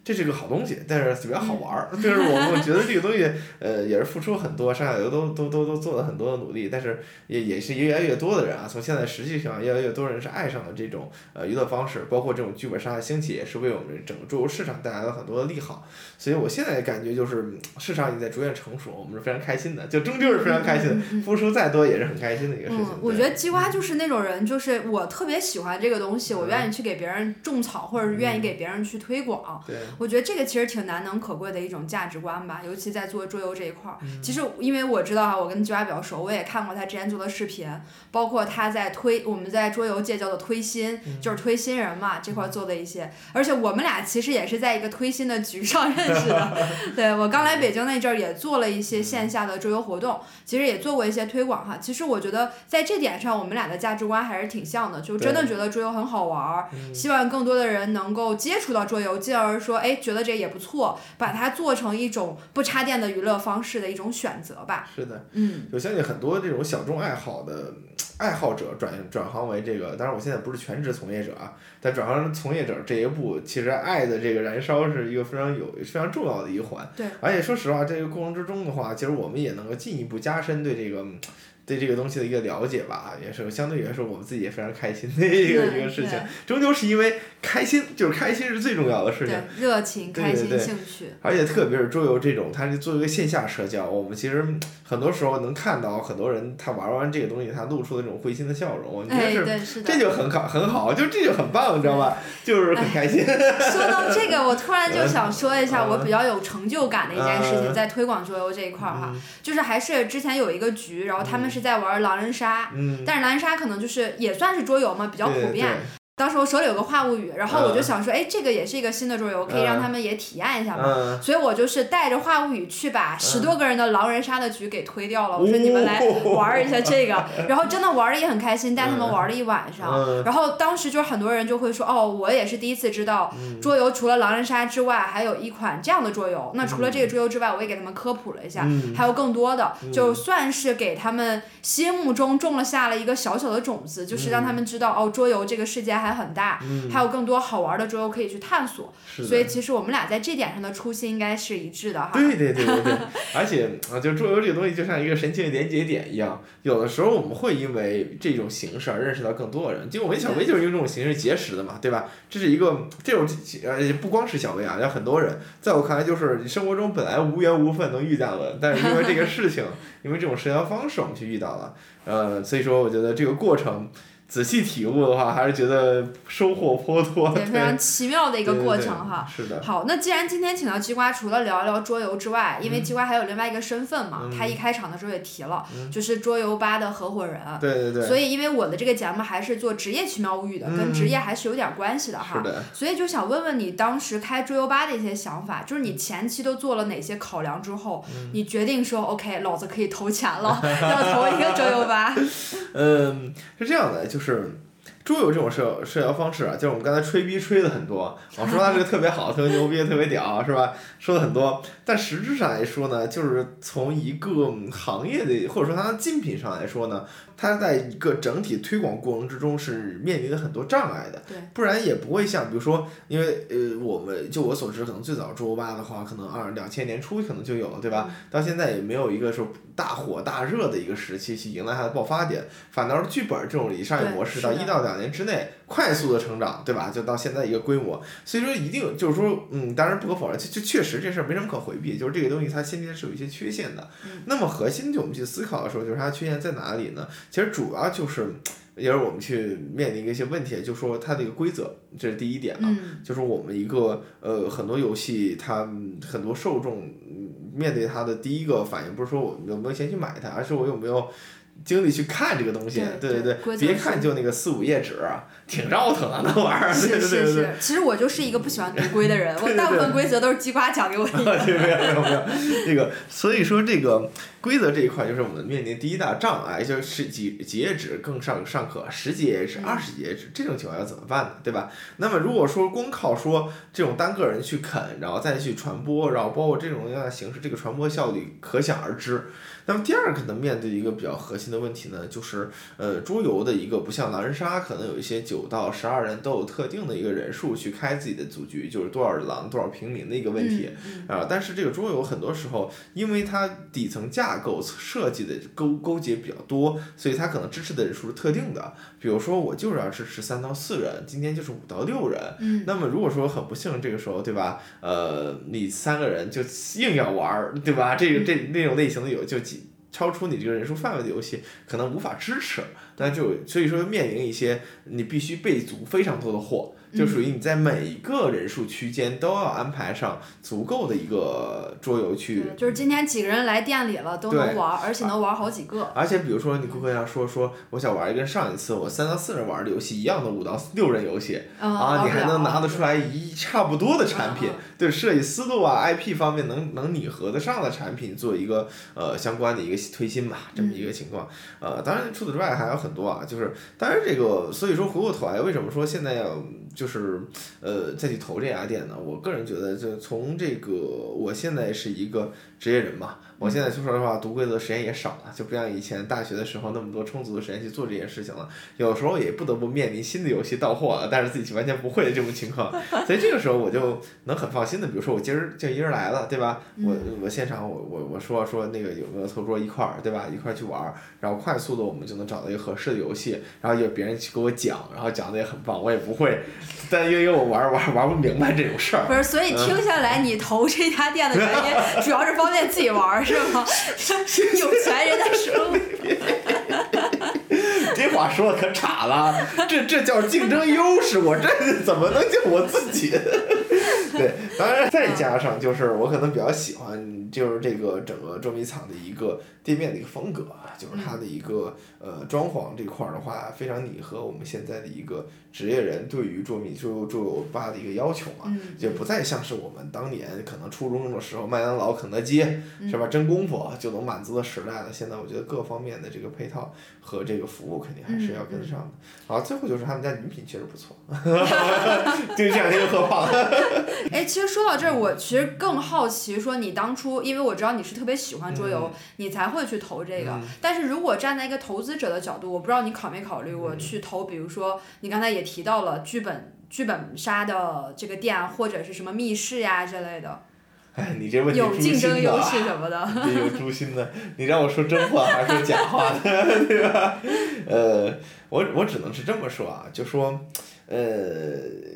嗯这是个好东西，但是比较好玩儿。就是我我觉得这个东西，呃，也是付出很多，上下游都都都都做了很多的努力，但是也也是越来越多的人啊，从现在实际上越来越多人是爱上了这种呃娱乐方式，包括这种剧本杀的兴起，也是为我们整个桌游市场带来了很多的利好。所以我现在感觉就是嗯市场已经在逐渐成熟，我们是非常开心的，就终究是非常开心的，付出再多也是很开心的一个事情。嗯，我觉得鸡瓜就是那种人，就是我特别喜欢这个东西，我愿意去给别人种草，或者是愿意给别人去推广。对，我觉得这个其实挺难能可贵的一种价值观吧，尤其在做桌游这一块儿。其实因为我知道哈，我跟鸡蛙比较熟，我也看过他之前做的视频，包括他在推我们在桌游界叫做推新，就是推新人嘛这块儿做的一些。而且我们俩其实也是在一个推新的局上认识的。对我刚来北京那阵儿也做了一些线下的桌游活动，其实也做过一些推广哈。其实我觉得在这点上，我们俩的价值观还是挺像的，就真的觉得桌游很好玩儿，希望更多的人能够接触到桌游，进而说，哎，觉得这也不错，把它做成一种不插电的娱乐方式的一种选择吧。是的。嗯，我相信很多这种小众爱好的爱好者转转行为这个，当然我现在不是全职从业者啊，但转行从业者这一步，其实爱的这个燃烧是一个非常有非常重要的一环。对。而且说实话，这个过程之中的话，其实我们也能够进一步加深对这个。对这个东西的一个了解吧，也是相对于来说，我们自己也非常开心的一个一个事情。终究是因为开心，就是开心是最重要的事情。对，热情、对开心、对兴趣。而且特别是桌游这种，它是作为一个线下社交，我们其实很多时候能看到很多人他玩完这个东西，他露出的那种会心的笑容，我觉得哎，是。对，是的。这就很好，很好，就这就很棒，你知道吧？就是很开心。说到这个，我突然就想说一下嗯我比较有成就感的一件事情，嗯在推广桌游这一块儿哈，嗯就是还是之前有一个局，然后他们是在玩狼人杀，嗯，但是狼人杀可能就是也算是桌游嘛，比较普遍。当时我手里有个话物语，然后我就想说，哎，这个也是一个新的桌游，可以让他们也体验一下嘛。嗯，所以我就是带着话物语去把十多个人的狼人杀的局给推掉了。我说哦你们来玩一下这个，然后真的玩的也很开心，带他们玩了一晚上。嗯。然后当时就很多人就会说，哦，我也是第一次知道嗯。桌游除了狼人杀之外，还有一款这样的桌游。那除了这个桌游之外，我也给他们科普了一下，嗯。还有更多的，就算是给他们心目中种了下了一个小小的种子，就是让他们知道，哦，桌游这个世界还很大。嗯，还有更多好玩的桌游可以去探索，所以其实我们俩在这点上的初心应该是一致的哈。对对对对对，而且啊，就桌游这个东西就像一个神奇的连接点一样，有的时候我们会因为这种形式而认识到更多的人。就我跟小薇就是用这种形式结识的嘛，对吧？这是一个这种呃，不光是小薇啊，有很多人，在我看来就是生活中本来无缘无分能遇到的，但是因为这个事情，因为这种社交方式我们去遇到了，呃，所以说我觉得这个过程。仔细体悟的话，还是觉得收获颇多。对，非常奇妙的一个过程哈。是的。好，那既然今天请到鸡瓜，除了聊一聊桌游之外，因为鸡瓜还有另外一个身份嘛，嗯他一开场的时候也提了，就是桌游吧的合伙人。对对对。所以，因为我的这个节目还是做职业奇妙物语的，跟职业还是有点关系的哈。是的。所以就想问问你当时开桌游吧的一些想法，就是你前期都做了哪些考量之后，你决定说 OK，老子可以投钱了，要投一个桌游吧。嗯，是这样的，就就是。桌游这种社社交方式啊，就是我们刚才吹逼吹的很多，我说他这个特别好，特别牛逼，特别屌，是吧？说的很多，但实质上来说呢，就是从一个行业的或者说它的竞品上来说呢，它在一个整体推广过程之中是面临着很多障碍的。对。不然也不会像比如说，因为呃，我们就我所知，可能最早桌游吧的话，可能二两千年初可能就有了，对吧？到现在也没有一个说大火大热的一个时期去迎来它的爆发点，反倒是剧本这种以商业模式到一到两年之内快速的成长，对吧？就到现在一个规模，所以说一定就是说，嗯，当然不可否认，就就确实这事儿没什么可回避，就是这个东西它先天是有一些缺陷的。那么核心就我们去思考的时候，就是它缺陷在哪里呢？其实主要就是。也是我们去面临一些问题，就说它的一个规则，这是第一点啊，就是我们一个呃很多游戏，它很多受众面对它的第一个反应，不是说我有没有钱去买它，而是我有没有精力去看这个东西。对对对，别看就那个四五页纸，挺绕腾啊，那玩意儿。是是是，其实我就是一个不喜欢读规的人，我大部分规则都是鸡瓜讲给我的。没有没有没有，这个所以说这个。规则这一块就是我们面临第一大障碍，就是几几页纸更上尚可，十几页纸、二十几页纸，这种情况要怎么办呢？对吧？那么如果说光靠说这种单个人去啃，然后再去传播，然后包括这种样的形式，这个传播效率可想而知。那么第二可能面对一个比较核心的问题呢，就是呃桌游的一个不像狼人杀，可能有一些九到十二人都有特定的一个人数去开自己的组局，就是多少狼多少平民的一个问题啊。但是这个桌游很多时候因为它底层架架构设计的勾勾结比较多，所以它可能支持的人数是特定的。比如说，我就是要支持三到四人，今天就是五到六人。嗯。那么如果说很不幸这个时候，对吧？呃，你三个人就硬要玩儿，对吧？这个这那种类型的有就几超出你这个人数范围的游戏，可能无法支持。那就所以说面临一些你必须备足非常多的货。就属于你在每一个人数区间都要安排上足够的一个桌游去，就是今天几个人来店里了都能玩，而且能玩好几个。而且比如说你顾客要说说我想玩一个跟上一次我三到四人玩的游戏一样的五到六人游戏，啊，你还能拿得出来一差不多的产品，对设计思路啊 IP 方面能能拟合得上的产品做一个呃相关的一个推新吧，这么一个情况。呃，当然除此之外还有很多啊，就是当然这个所以说回过头来为什么说现在要。就是，呃，再去投这家店呢？我个人觉得，就从这个，我现在是一个职业人嘛。我现在说实话，读规则时间也少了，就不像以前大学的时候那么多充足的时间去做这件事情了。有时候也不得不面临新的游戏到货了，但是自己完全不会的这种情况。所以这个时候我就能很放心的，比如说我今儿就一人来了，对吧？我我现场我我我说说那个有没有凑桌一块儿，对吧？一块儿去玩儿，然后快速的我们就能找到一个合适的游戏，然后有别人去给我讲，然后讲的也很棒，我也不会，但因为我玩玩玩不明白这种事儿。不是，所以听下来你投这家店的原因，主要是方便自己玩。是吗？有钱人的生活。这话说的可岔了，这这叫竞争优势，我这怎么能叫我自己？对，当然再加上就是我可能比较喜欢，就是这个整个捉迷藏的一个店面的一个风格啊，就是它的一个呃装潢这块儿的话，非常拟合我们现在的一个职业人对于捉迷捉捉游吧的一个要求嘛，就不再像是我们当年可能初中的时候麦当劳、肯德基是吧，真功夫就能满足的时代了。现在我觉得各方面的这个配套和这个服务肯定还是要跟上的。好，最后就是他们家饮品确实不错，就这两天又喝胖了。哎，其实说到这儿，我其实更好奇，说你当初，因为我知道你是特别喜欢桌游，你才会去投这个。但是如果站在一个投资者的角度，我不知道你考没考虑过去投，比如说你刚才也提到了剧本剧本杀的这个店，或者是什么密室呀之类的。哎，你这问题有竞争优势什么的。有诛心的，你让我说真话还是说假话的，对吧？呃，我我只能是这么说啊，就说，呃，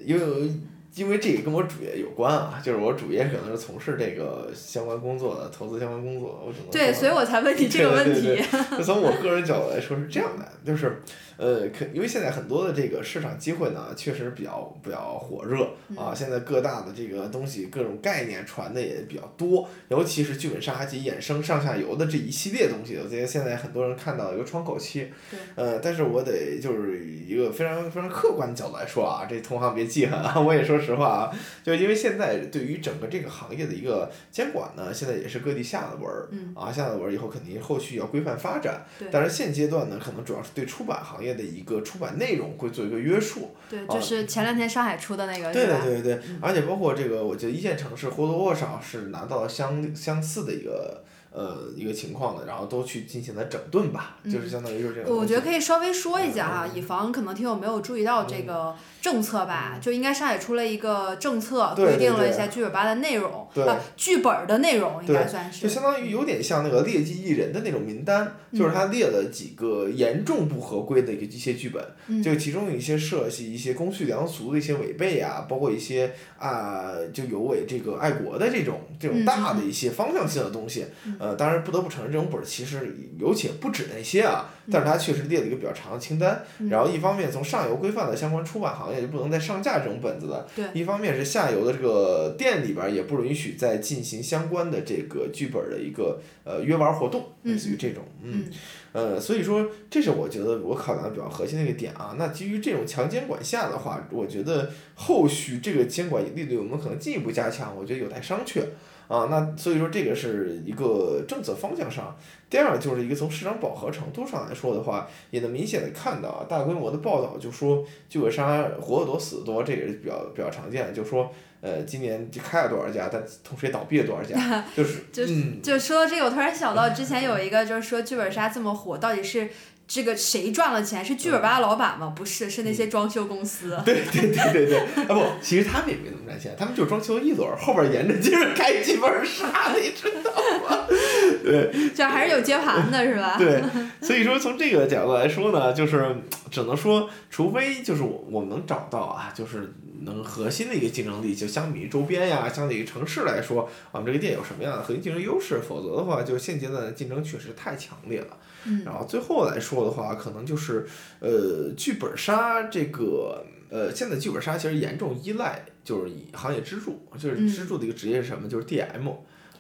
因为。因为这也跟我主业有关啊，就是我主业可能是从事这个相关工作的，投资相关工作，我只能对，所以我才问你这个问题。就从我个人角度来说是这样的，就是，呃，可因为现在很多的这个市场机会呢，确实比较比较火热啊，现在各大的这个东西各种概念传的也比较多，尤其是剧本杀及衍生上下游的这一系列东西，我觉得现在很多人看到一个窗口期，对。呃，但是我得就是一个非常非常客观的角度来说啊，这同行别记恨啊，我也说实话啊，就因为现在对于整个这个行业的一个监管呢，现在也是各地下了文儿，嗯。啊，下了文儿以后肯定后续要规范发展对，但是现阶段呢，可能主要是对出版行业的一个出版内容会做一个约束，对，就是前两天上海出的那个，对？对对对，而且包括这个，我觉得一线城市或多或少是拿到了相相似的一个呃一个情况的，然后都去进行了整顿吧，就是相当于就是这种。我觉得可以稍微说一下哈，以防可能听友没有注意到这个政策吧，就应该上海出了一个政策，对规定了一下剧本吧的内容，对呃，剧本的内容应该算是。就相当于有点像那个劣迹艺人的那种名单，就是他列了几个严重不合规的一个一些剧本，嗯。就其中有一些涉及一些公序良俗的一些违背啊，包括一些啊、就有违这个爱国的这种这种嗯大的一些方向性的东西，呃，当然不得不承认这种本儿其实有且不止那些啊，但是它确实列了一个比较长的清单，嗯然后一方面从上游规范的相关出版行业就不能再上架这种本子了，对一方面是下游的这个店里边儿也不允许再进行相关的这个剧本儿的一个呃约玩儿活动，类似于这种，嗯，呃，所以说这是我觉得我考量的比较核心的一个点啊。那基于这种强监管下的话，我觉得后续这个监管力度我们可能进一步加强，我觉得有待商榷。啊，那所以说这个是一个政策方向上。第二就是一个从市场饱和程度上来说的话，也能明显的看到啊，大规模的报道就说剧本杀活得多死得多，这个是比较比较常见的，就说呃今年就开了多少家，但同时也倒闭了多少家，就是就是嗯，就说到这个，我突然想到之前有一个，就是说剧本杀这么火，到底是这个谁赚了钱？是剧本吧老板吗？不是，是那些装修公司。对对对对对，啊不，其实他们也没怎么赚钱，他们就装修一轮儿，后边儿沿着就是开剧本杀，你知道吗？对。就还是有接盘的是吧？对，所以说从这个角度来说呢，就是只能说，除非就是我我们能找到啊，就是能核心的一个竞争力，就相比于周边呀，相比于城市来说，我们这个店有什么样的核心竞争优势，否则的话，就现阶段的竞争确实太强烈了。嗯然后最后来说的话，可能就是呃，剧本杀这个呃，现在剧本杀其实严重依赖就是以行业支柱，就是嗯支柱的一个职业是什么？就是 DM。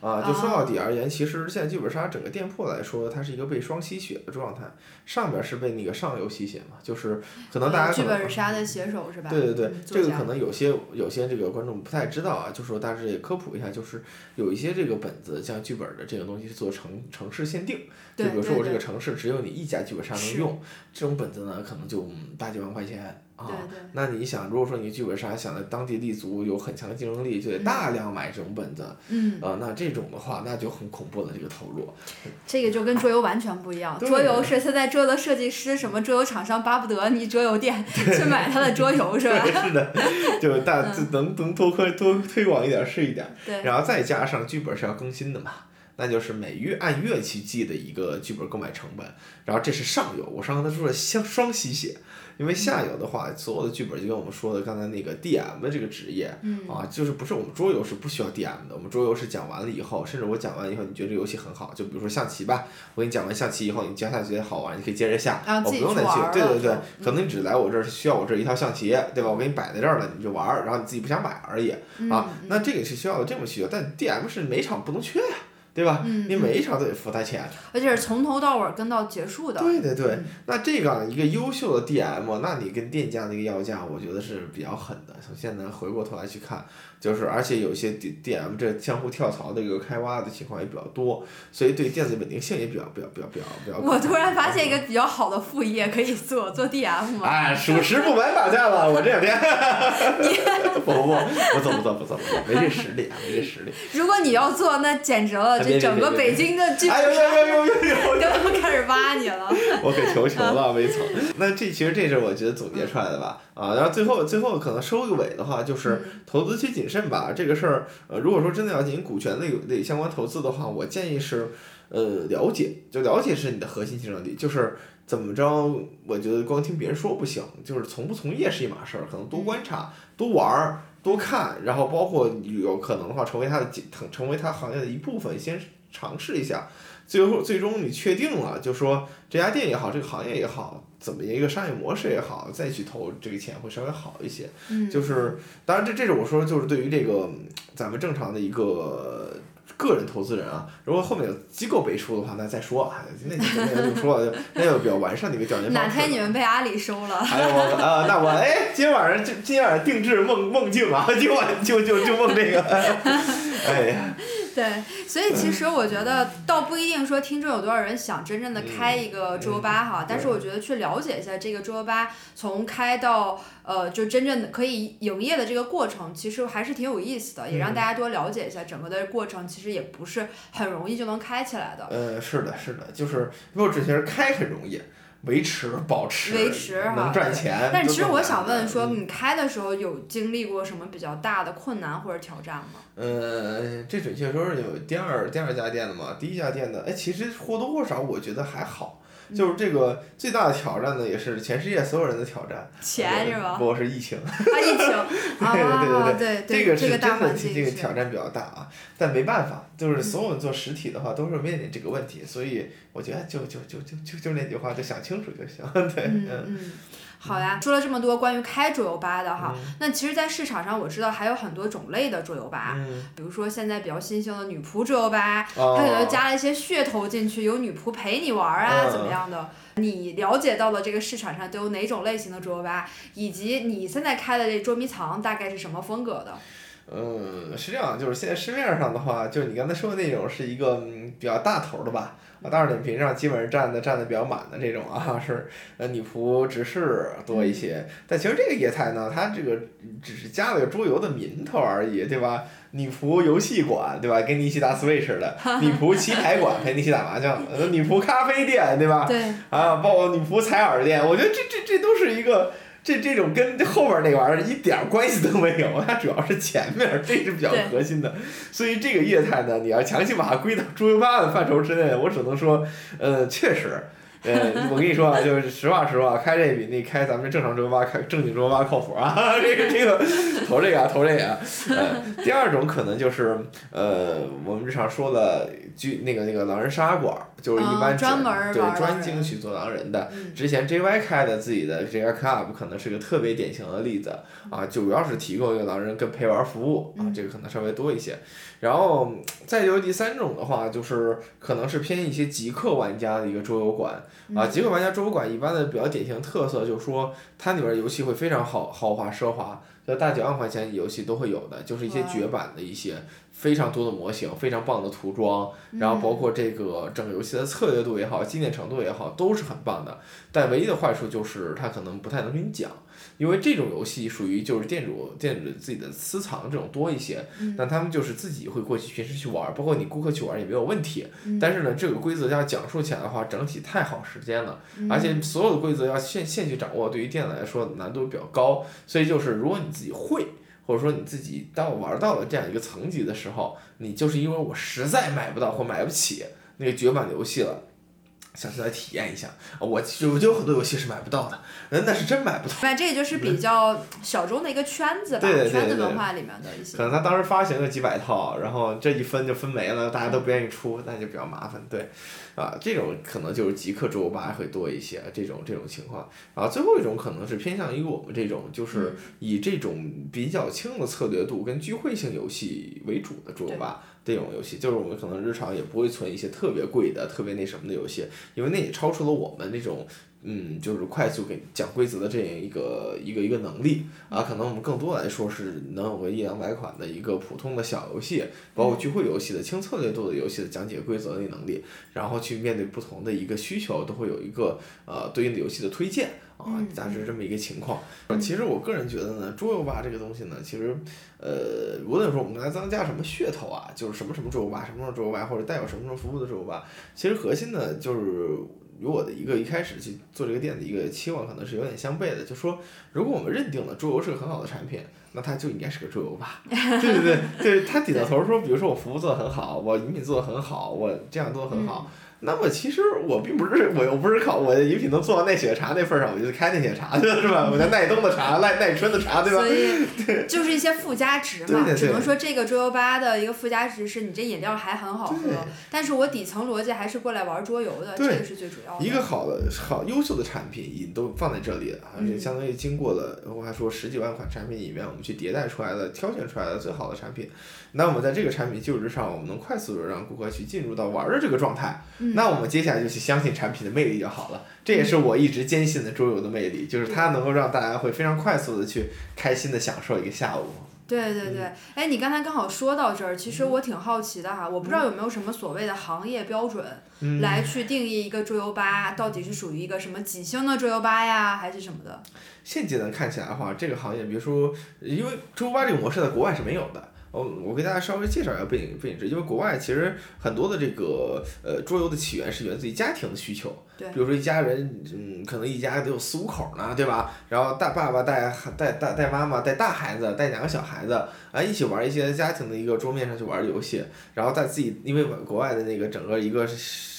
啊，就说到底而言，其实现在剧本杀整个店铺来说，它是一个被双吸血的状态，上边是被那个上游吸血嘛，就是可能大家可剧能本杀的写手是吧？对对对嗯，这个可能有些有些这个观众不太知道啊，就说大致也科普一下，就是有一些这个本子像剧本的这个东西是做城城市限定，就比如说我这个城市只有你一家剧本杀能是。用，这种本子呢可能就嗯大几万块钱啊。对对那你想，如果说你剧本杀想在当地立足，有很强的竞争力，就得大量买这种本子，嗯，啊，那这种的话，那就很恐怖的这个投入。这个就跟桌游完全不一样。桌游是现在桌游的设计师，什么桌游厂商巴不得你桌游店 去买他的桌游是吧？是的，就大就能能多推多推广一点是一点。对，然后再加上剧本是要更新的嘛，那就是每月按月去计的一个剧本购买成本。然后这是上游，我上刚才说了双双吸血，因为下游的话，所有的剧本就跟我们说的刚才那个 DM 的这个职业。嗯啊，就是不是我们桌游是不需要 DM 的，我们桌游是讲完了以后，甚至我讲完以后，你觉得这游戏很好，就比如说象棋吧，我给你讲完象棋以后，你接下来觉得好玩，你可以接着下，我不用再去对对对，可能你只来我这儿需要我这儿一套象棋，对吧？我给你摆在这儿了，你就玩儿，然后你自己不想买而已嗯啊。那这个是需要的，这么需要，但 DM 是每场不能缺呀，对吧？嗯你每一场都得付他钱。而且是从头到尾跟到结束的。对对对嗯，那这个一个优秀的 DM，那你跟店家那个要价，我觉得是比较狠的。从现在回过头来去看，就是而且有一些 D DM 这相互跳槽的一个开挖的情况也比较多，所以对电子稳定性也比较比较比较比较比较。我突然发现一个比较好的副业可以做，做 DM 嘛。哎，属实不瞒打架了，我这两天。不不不，不做不做不做不做，没这实力啊，没这实力。如果你要做，那简直了，这整个北京的剧哎呦呦呦呦呦呦！都要开始挖你了。我可求求了，没错。那这其实这是我觉得总结出来的吧，啊，然后最后最后可能收个尾的话，就是投资需谨慎吧。这个事儿，呃，如果说真的要进行股权类类相关投资的话，我建议是，呃，了解，就了解是你的核心竞争力，就是怎么着，我觉得光听别人说不行，就是从不从业是一码事儿，可能多观察，多玩儿。多看，然后包括有可能的话成为他的成成为他行业的一部分，先尝试一下，最后最终你确定了，就说这家店也好，这个行业也好，怎么一个商业模式也好，再去投这个钱会稍微好一些。嗯，就是当然这这是我说就是对于这个咱们正常的一个。个人投资人啊，如果后面有机构背书的话，那再说。那那就说了，那有比较完善的一个调研方式。哪天你们被阿里收了？还有我啊，那我哎，今晚上就今晚上定制梦梦境啊，今 晚就就就梦这个。哎呀。对，所以其实我觉得倒不一定说听众有多少人想真正的开一个桌游吧哈，但是我觉得去了解一下这个桌游吧，从开到呃就真正的可以营业的这个过程，其实还是挺有意思的，也让大家多了解一下整个的过程，其实也不是很容易就能开起来的。呃，是的，是的，就是不只是开很容易。维持、保持，维持能赚钱。但其实我想问说，你开的时候有经历过什么比较大的困难或者挑战吗？呃，这准确说是有第二第二家店的嘛，第一家店的，哎，其实或多或少我觉得还好。就是这个最大的挑战呢，也是全世界所有人的挑战。钱是吧？不，是疫情。啊，疫情。对对对对，这个是真的，这个挑战比较大啊。但没办法，就是所有人做实体的话，都是面临这个问题，所以我觉得就就就就就就那句话，就想清楚就行。对，嗯。好呀，说了这么多关于开桌游吧的哈，那其实，在市场上我知道还有很多种类的桌游吧，比如说现在比较新兴的女仆桌游吧，它可能加了一些噱头进去，有女仆陪你玩啊，怎么样的？你了解到的这个市场上都有哪种类型的桌游吧，以及你现在开的这捉迷藏大概是什么风格的？嗯，是这样，就是现在市面上的话，就是你刚才说的那种是一个比较大头的吧。啊大众点评上基本上占的占的比较满的这种啊，是呃女仆执事多一些。但其实这个业态呢，它这个只是加了个桌游的名头而已，对吧？女仆游戏馆，对吧？跟你一起打 Switch 的，女仆棋牌馆陪你一起打麻将，呃，女仆咖啡店，对吧？对。啊，包括女仆采耳店，我觉得这这这都是一个。这这种跟后边那玩意儿一点关系都没有，它主要是前面，这是比较核心的。所以这个业态呢，你要强行把它归到猪油八的范畴之内，我只能说，呃，确实。呃，我跟你说啊，就是实话实话，开这比那开咱们正常中巴开正经中巴靠谱啊！这个这个投这个啊，投这个啊。呃，第二种可能就是呃，我们日常说的，居那个那个狼人杀馆，就是一般专门对专精去做狼人的。之前 JY 开的自己的这个 club 可能是个特别典型的例子啊，主要是提供一个狼人跟陪玩服务啊，这个可能稍微多一些。然后再就第三种的话，就是可能是偏一些极客玩家的一个桌游馆。啊，极客玩家桌游馆一般的比较典型特色就是说，它里边游戏会非常豪豪华奢华，就大几万块钱游戏都会有的，就是一些绝版的一些非常多的模型，非常棒的涂装，然后包括这个整个游戏的策略度也好，经典程度也好，都是很棒的。但唯一的坏处就是它可能不太能给你讲。因为这种游戏属于就是店主店主自己的私藏这种多一些，那他们就是自己会过去平时去玩，包括你顾客去玩也没有问题。但是呢，这个规则要讲述起来的话，整体太耗时间了，而且所有的规则要现现去掌握，对于店来说难度比较高。所以就是如果你自己会，或者说你自己当玩到了这样一个层级的时候，你就是因为我实在买不到或买不起那个绝版游戏了。想去来体验一下，我我就有很多游戏是买不到的，那是真买不到。那这个就是比较小众的一个圈子吧，圈子文化里面的一些。可能他当时发行了几百套，然后这一分就分没了，大家都不愿意出，那就比较麻烦。对，啊，这种可能就是极客周吧会多一些这种这种情况。然后最后一种可能是偏向于我们这种，就是以这种比较轻的策略度跟聚会性游戏为主的桌游吧。这种游戏就是我们可能日常也不会存一些特别贵的、特别那什么的游戏，因为那也超出了我们那种，嗯，就是快速给讲规则的这样一个一个一个能力啊。可能我们更多来说是能有个一两百款的一个普通的小游戏，包括聚会游戏的轻策略度的游戏的讲解规则的能力，然后去面对不同的一个需求，都会有一个呃对应的游戏的推荐。啊，大致这么一个情况。其实我个人觉得呢，桌游吧这个东西呢，其实，呃，无论说我们来增加什么噱头啊，就是什么什么桌游吧，什么什么桌游吧，或者带有什么什么服务的桌游吧，其实核心呢，就是与我的一个一开始去做这个店的一个期望可能是有点相悖的。就说，如果我们认定了桌游是个很好的产品，那它就应该是个桌游吧。对对对，对，他点到头说，比如说我服务做的很好，我饮品做的很好，我这样做的很好。那么其实我并不是我又不是靠我的饮品能做到奈雪茶那份儿上，我就开奈雪茶去了 是吧？我叫奈冬的茶、奈奈春的茶，对吧？所以 就是一些附加值嘛，对对对只能说这个桌游吧的一个附加值是你这饮料还很好喝，但是我底层逻辑还是过来玩桌游的，这对个是最主要的。一个好的、好优秀的产品也都放在这里了，而且嗯相当于经过了我还说十几万款产品里面，我们去迭代出来的、挑选出来的最好的产品。那我们在这个产品基础之上，我们能快速的让顾客去进入到玩儿的这个状态。嗯那我们接下来就去相信产品的魅力就好了。这也是我一直坚信的桌游的魅力，就是它能够让大家会非常快速的去开心的享受一个下午。对对对，哎，你刚才刚好说到这儿，其嗯实我挺好奇的哈，我不知道有没有什么所谓的行业标准，嗯来去定义一个桌游吧到底是属于一个什么几星的桌游吧呀，还是什么的？现阶段看起来的话，这个行业，比如说，因为桌游吧这个模式在国外是没有的。我我给大家稍微介绍一下背景背景知识，因为国外其实很多的这个呃桌游的起源是源自于家庭的需求，对比如说一家人，嗯，可能一家得有四五口呢，对吧？然后大爸爸带孩带带带妈妈带大孩子带两个小孩子啊，一起玩一些家庭的一个桌面上去玩游戏，然后在自己因为国外的那个整个一个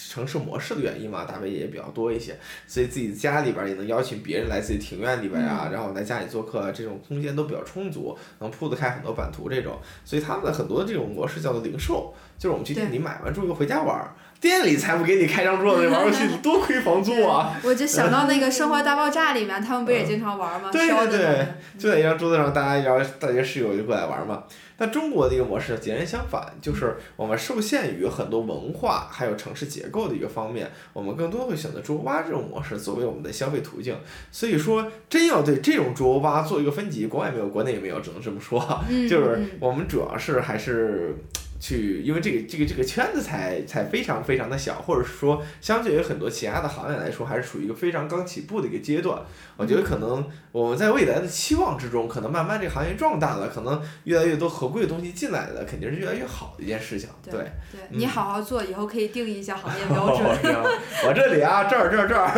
城市模式的原因嘛，大北也比较多一些，所以自己家里边儿也能邀请别人来自己庭院里边儿啊，然后来家里做客啊，这种空间都比较充足，能铺得开很多版图这种，所以他们的很多的这种模式叫做零售，就是我们去店里买完之后又回家玩儿，店里才不给你开张桌子玩游戏，多亏房租啊！我就想到那个《生活大爆炸》里面，他们不也经常玩吗？嗯对对对就在一张桌子上，大家然后大家室友就过来玩嘛。但中国的一个模式截然相反，就是我们受限于很多文化还有城市结构的一个方面，我们更多会选择桌游吧这种模式作为我们的消费途径。所以说，真要对这种桌游吧做一个分级，国外没有，国内也没有，只能这么说。嗯 就是嗯我们主要是还是去，因为这个这个这个圈子才才非常非常的小，或者是说相对于很多其他的行业来说，还是处于一个非常刚起步的一个阶段。我觉得可能我们在未来的期望之中，可能慢慢这个行业壮大了，可能越来越多合规的东西进来了，肯定是越来越好的一件事情。对。对嗯你好好做，以后可以定义一下行业标准。哦 我这里啊，这儿这儿这儿？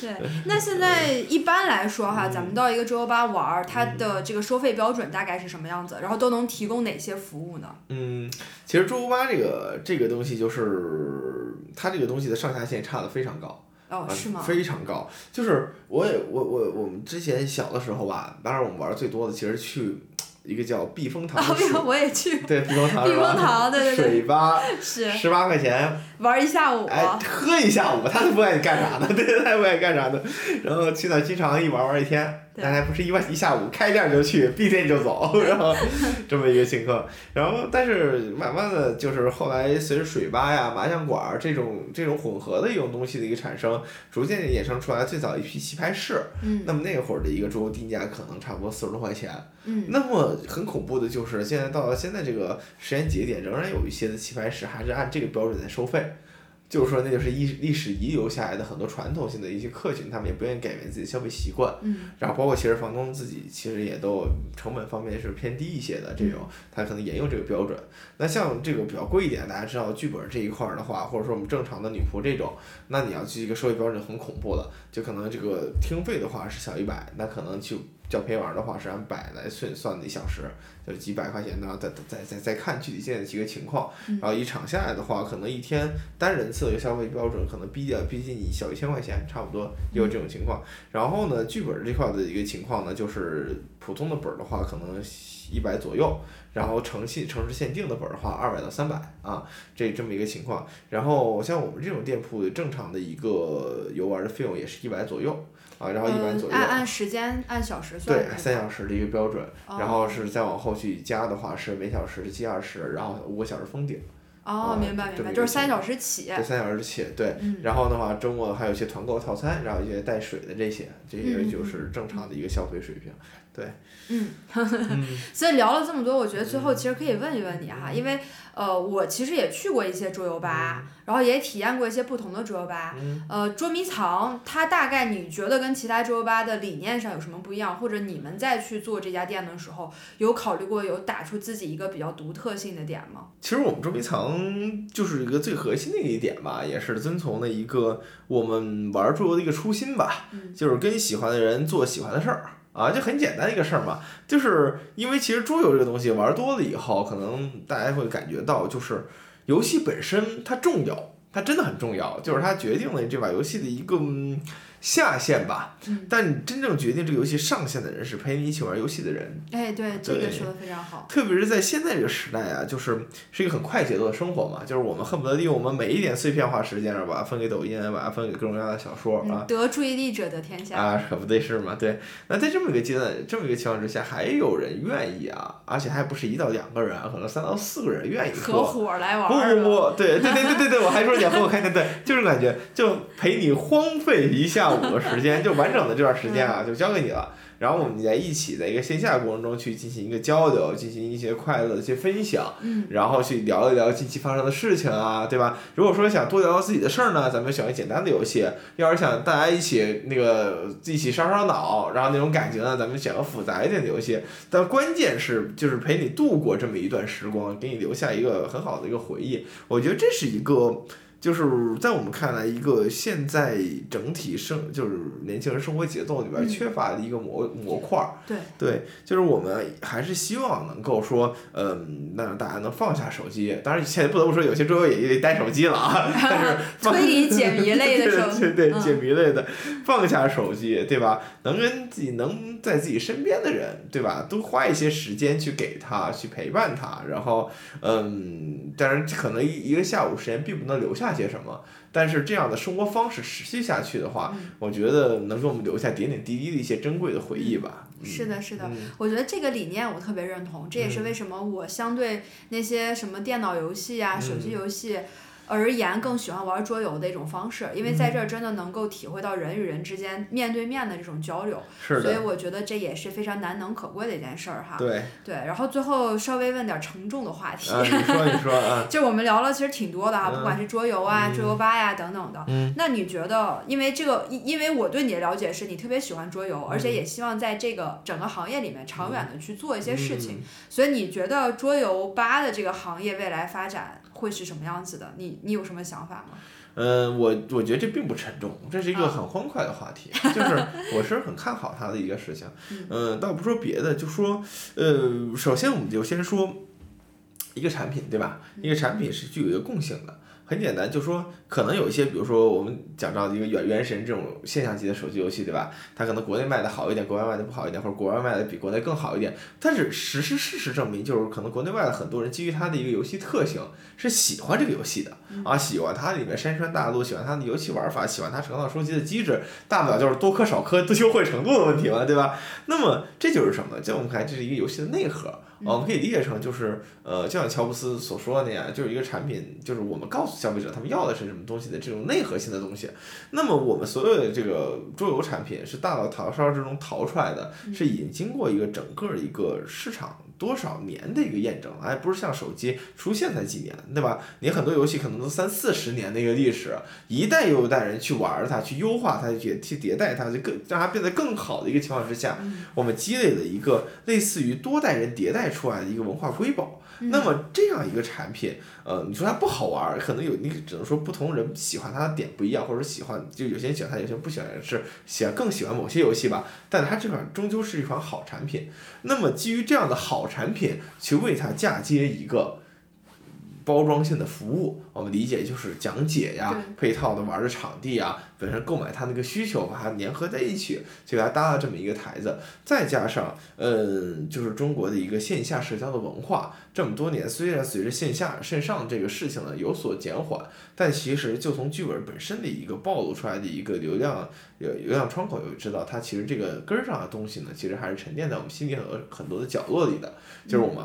对，那现在一般来说哈，嗯咱们到一个桌游吧玩儿，它的这个收费标准大概是什么样子？然后都能提供哪些服务呢？嗯，其实桌游吧这个这个东西就是它这个东西的上下限差的非常高。哦，啊是吗？非常高，就是我也我我我们之前小的时候吧，当然我们玩的最多的其实去一个叫避风塘啊的，水，我也去对避风塘避风塘，对对对，水吧是十八块钱，玩一下午。哎，喝一下午，他都不爱干啥呢？对，他也不爱干啥呢。然后去那儿经常一玩玩一天，对但还不是一晚一下午，开店就去，闭店就走，然后 这么一个情况。然后，但是慢慢的就是后来随着水吧呀、麻将馆儿这种这种混合的一种东西的一个产生，逐渐衍生出来最早一批棋牌室。嗯那么那会儿的一个桌游定价可能差不多四十多块钱。嗯那么很恐怖的就是，现在到了现在这个时间节点，仍然有一些的棋牌室还是按这个标准在收费。就是说，那就是历历史遗留下来的很多传统性的一些客群，他们也不愿意改变自己的消费习惯。嗯然后包括其实房东自己其实也都成本方面是偏低一些的这种，他可能沿用这个标准。那像这个比较贵一点，大家知道剧本这一块儿的话，或者说我们正常的女仆这种，那你要去一个收费标准很恐怖的，就可能这个听费的话是小一百，那可能去叫陪玩的话是按百来算算的一小时，就几百块钱呢，再再再再看具体现在几个情况，然后一场下来的话，可能一天单人次的一个消费标准可能逼掉逼近你小一千块钱，差不多也有这种情况。然后呢，剧本这块的一个情况呢，就是普通的本儿的话，可能一百左右，然后城系城市限定的本儿的话，二百到三百啊，这这么一个情况。然后像我们这种店铺正常的一个游玩的费用也是一百左右啊，然后一般左右。呃按按时间按小时算对。三小时的一个标准，哦然后是再往后去加的话是每小时计二十，然后五个小时封顶，哦，啊明白明白，就是三小时起。这三小时起，对，嗯然后的话周末还有一些团购套餐，然后一些带水的这些，这些就是正常的一个消费水平，对，嗯，嗯 所以聊了这么多，我觉得最后其实可以问一问你哈，因为呃，我其实也去过一些桌游吧，然后也体验过一些不同的桌游吧。嗯呃，捉迷藏，它大概你觉得跟其他桌游吧的理念上有什么不一样？或者你们在去做这家店的时候，有考虑过有打出自己一个比较独特性的点吗？其实我们捉迷藏就是一个最核心的一点吧，也是遵从的一个我们玩桌游的一个初心吧，嗯就是跟喜欢的人做喜欢的事儿。啊，就很简单一个事儿嘛，就是因为其实桌游这个东西玩多了以后，可能大家会感觉到，就是游戏本身它重要，它真的很重要，就是它决定了这把游戏的一个。嗯下线吧，但你真正决定这个游戏上线的人是陪你一起玩游戏的人。哎，对，这个说的非常好。特别是在现在这个时代啊，就是是一个很快节奏的生活嘛，就是我们恨不得利用我们每一点碎片化时间，把它分给抖音，把它分给各种各样的小说啊。得注意力者得天下啊，可不对是嘛？对。那在这么一个阶段，这么一个情况之下，还有人愿意啊，而且还不是一到两个人，可能三到四个人愿意合伙来玩。不不不，对对对对对对，我还说你要和我开，对对，就是感觉就陪你荒废一下午的时间就。完整的这段时间啊，就交给你了。然后我们在一起，在一个线下过程中去进行一个交流，进行一些快乐的一些分享，然后去聊一聊近期发生的事情啊，对吧？如果说想多聊聊自己的事儿呢，咱们选个简单的游戏；要是想大家一起那个一起烧烧脑，然后那种感情呢，咱们选个复杂一点的游戏。但关键是就是陪你度过这么一段时光，给你留下一个很好的一个回忆。我觉得这是一个。就是在我们看来，一个现在整体生就是年轻人生活节奏里边缺乏的一个模模块儿。对。对，就是我们还是希望能够说，嗯，让大家能放下手机。当然，现在不得不说，有些桌游也得带手机了啊。但是。推理解谜类的手机。对对对，解谜类的，放下手机，对吧？能跟自己能在自己身边的人，对吧？多花一些时间去给他，去陪伴他，然后，嗯，当然可能一一个下午时间并不能留下。些什么？但是这样的生活方式持续下去的话，我觉得能给我们留下点点滴滴的一些珍贵的回忆吧。是的，是的，我觉得这个理念我特别认同。这也是为什么我相对那些什么电脑游戏啊、手机游戏。而言更喜欢玩桌游的一种方式，因为在这儿真的能够体会到人与人之间面对面的这种交流，所以我觉得这也是非常难能可贵的一件事儿哈。对对，然后最后稍微问点沉重的话题，你说你说啊，就我们聊了其实挺多的哈，不管是桌游啊、桌游吧呀等等的。嗯。那你觉得，因为这个，因为我对你的了解是你特别喜欢桌游，而且也希望在这个整个行业里面长远的去做一些事情，所以你觉得桌游吧的这个行业未来发展？会是什么样子的？你你有什么想法吗？嗯，我我觉得这并不沉重，这是一个很欢快的话题，就是我是很看好它的一个事情。嗯，倒不说别的，就说呃，首先我们就先说一个产品，对吧？一个产品是具有一个共性的。很简单，就说可能有一些，比如说我们讲到一个原原神这种现象级的手机游戏，对吧？它可能国内卖的好一点，国外卖的不好一点，或者国外卖的比国内更好一点。但是实事事实证明，就是可能国内外的很多人基于它的一个游戏特性是喜欢这个游戏的啊，喜欢它里面山川大陆，喜欢它的游戏玩法，喜欢它成套收集的机制，大不了就是多氪少氪优惠程度的问题嘛，对吧？那么这就是什么？在我们看来，这是一个游戏的内核。我们可以理解成就是，呃，就像乔布斯所说的那样，就是一个产品，就是我们告诉消费者他们要的是什么东西的这种内核性的东西。那么我们所有的这个桌游产品是大脑淘烧之中淘出来的，是已经经过一个整个一个市场多少年的一个验证，哎，不是像手机出现才几年，对吧？你很多游戏可能都三四十年的一个历史，一代又一代人去玩它，去优化它，去去迭代它，就更让它变得更好的一个情况之下，我们积累了一个类似于多代人迭代。出来的一个文化瑰宝，那么这样一个产品，呃，你说它不好玩，可能有你只能说不同人喜欢它的点不一样，或者喜欢就有些人喜欢它，有些人不喜欢，是喜欢更喜欢某些游戏吧。但它这款终究是一款好产品，那么基于这样的好产品，去为它嫁接一个。包装性的服务，我们理解就是讲解呀，配套的玩的场地啊，本身购买它那个需求，把它粘合在一起，就给它搭了这么一个台子，再加上，嗯，就是中国的一个线下社交的文化，这么多年虽然随着线下线上这个事情呢有所减缓，但其实就从剧本本身的一个暴露出来的一个流量流流量窗口，就知道它其实这个根儿上的东西呢，其实还是沉淀在我们心里很多很多的角落里的，就是我们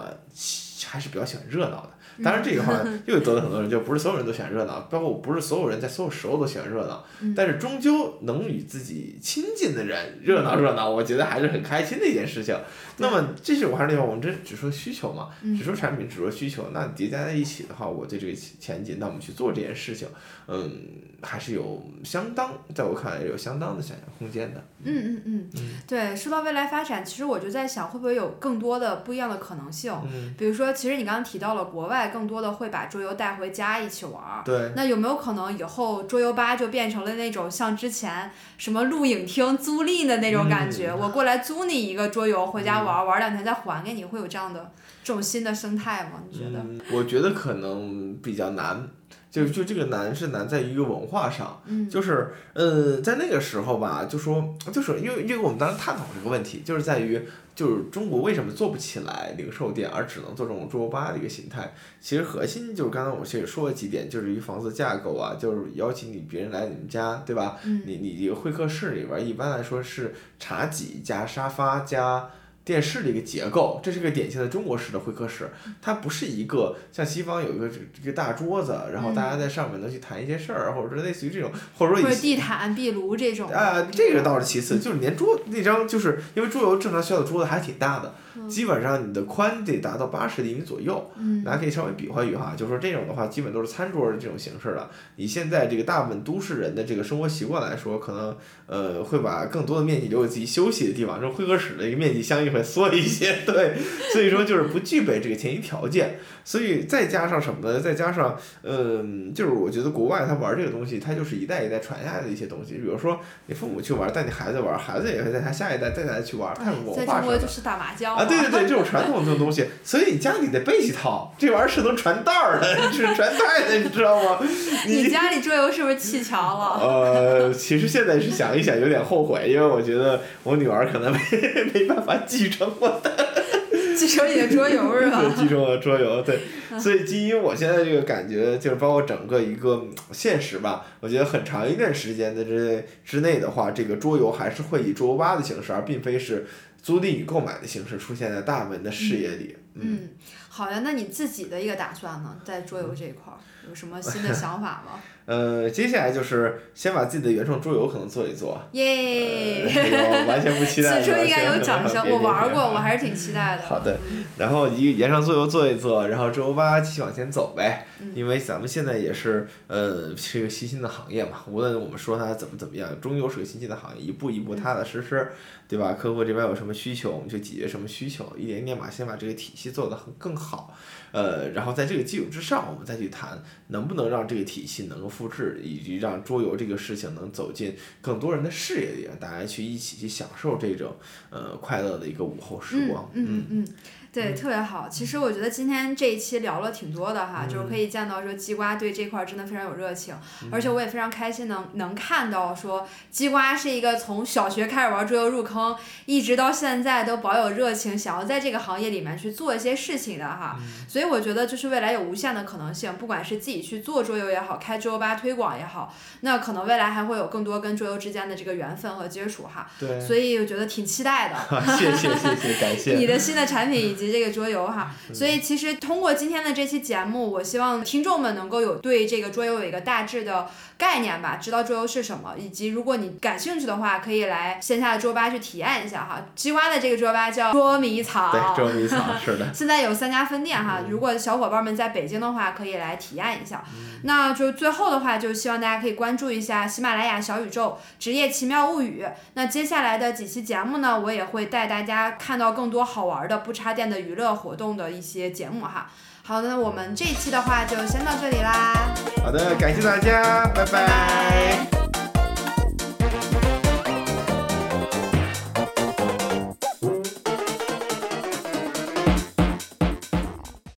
还是比较喜欢热闹的。当然，这个话又得罪很多人，就不是所有人都喜欢热闹，包括不是所有人在所有时候都喜欢热闹。但是终究能与自己亲近的人热闹热闹，我觉得还是很开心的一件事情。那么，这是我还是那句话，我们这只说需求嘛，只说产品，只说需求。那叠加在一起的话，我对这个前景，那我们去做这件事情，嗯，还是有相当，在我看来有相当的想象空间的。嗯嗯嗯，对，说到未来发展，其实我就在想，会不会有更多的不一样的可能性？比如说，其实你刚刚提到了国外。更多的会把桌游带回家一起玩儿。对。那有没有可能以后桌游吧就变成了那种像之前什么录影厅租赁的那种感觉？我过来租你一个桌游回家玩，玩玩两天再还给你，会有这样的这种新的生态吗？你觉得？我觉得可能比较难。就就这个难是难在于一个文化上，嗯就是呃，在那个时候吧，就说就是因为因为我们当时探讨这个问题，就是在于就是中国为什么做不起来零售店，而只能做这种桌游吧的一个形态。其实核心就是刚才我其实说了几点，就是一房子架构啊，就是邀请你别人来你们家，对吧？嗯你你一个会客室里边儿一般来说是茶几加沙发加。电视的一个结构，这是个典型的中国式的会客室，它不是一个像西方有一个这这个大桌子，然后大家在上面能去谈一些事儿，或者说类似于这种，或者说以或者地毯、壁炉这种。啊，这个倒是其次，就是连桌那张，就是因为桌游正常需要的桌子还挺大的，基本上你的宽得达到八十厘米左右。嗯大家可以稍微比划比划，就是说这种的话，基本都是餐桌的这种形式了。以现在这个大部分都市人的这个生活习惯来说，可能呃会把更多的面积留给自己休息的地方，这种会客室的一个面积相应会缩一些，对，所以说就是不具备这个前提条件。所以再加上什么呢？再加上，嗯，就是我觉得国外他玩这个东西，他就是一代一代传下来的一些东西。比如说你父母去玩，带你孩子玩，孩子也会带他下一代带他去玩，在。中国就是打麻将啊，对对对，这种传统这种东西，所以你家里得备一套，这玩意儿是能传道儿的，是传代的，你知道吗？你家里桌游是不是砌桥了？呃，其实现在是想一想有点后悔，因为我觉得我女儿可能没没办法继承我的继承你的桌游是吧？对，继承我的桌游，对，所以基于我现在这个感觉，就是包括整个一个嗯现实吧，我觉得很长一段时间的之之内的话，这个桌游还是会以桌游吧的形式，而并非是租赁与购买的形式出现在大门的视野里。嗯，嗯，好呀，那你自己的一个打算呢，在桌游这一块儿有什么新的想法吗？呃，接下来就是先把自己的原创桌游可能做一做。耶！呃这个完全不期待。此处应该有掌声，我玩过，我还是挺期待的。好的，然后一原创桌游做一做，然后桌游吧继续往前走呗。嗯因为咱们现在也是呃是一个新兴的行业嘛，无论我们说它怎么怎么样，终究是个新兴的行业，一步一步踏踏实实，对吧？客户这边有什么需求，我们就解决什么需求，一点一点把先把这个体系做得很更好。呃，然后在这个基础之上，我们再去谈能不能让这个体系能够复制，以及让桌游这个事情能走进更多人的视野里，让大家去一起去享受这种呃快乐的一个午后时光。嗯嗯嗯，对，特别好。其实我觉得今天这一期聊了挺多的哈，就是可以见到说鸡瓜对这块儿真的非常有热情，而且我也非常开心能能看到说鸡瓜是一个从小学开始玩桌游入坑，一直到现在都保有热情，想要在这个行业里面去做一些事情的哈。所以我觉得就是未来有无限的可能性，不管是自己去做桌游也好，开桌游吧推广也好，那可能未来还会有更多跟桌游之间的这个缘分和接触哈。对，所以我觉得挺期待的。谢谢谢谢，感谢。你的新的产品以及这个桌游哈，所以其实通过今天的这期节目，我希望听众们能够有对这个桌游有一个大致的概念吧，知道桌游是什么，以及如果你感兴趣的话，可以来线下的桌吧去体验一下哈。鸡瓜的这个桌吧叫捉迷藏，对，捉迷藏是的。现在有三家分店哈，如果小伙伴们在北京的话，可以来体验一下。那就最后的话，就希望大家可以关注一下喜马拉雅小宇宙《职业奇妙物语》。那接下来的几期节目呢，我也会带大家看到更多好玩的不插电的娱乐活动的一些节目哈。好的，那我们这一期的话就先到这里啦，好的，感谢大家，拜拜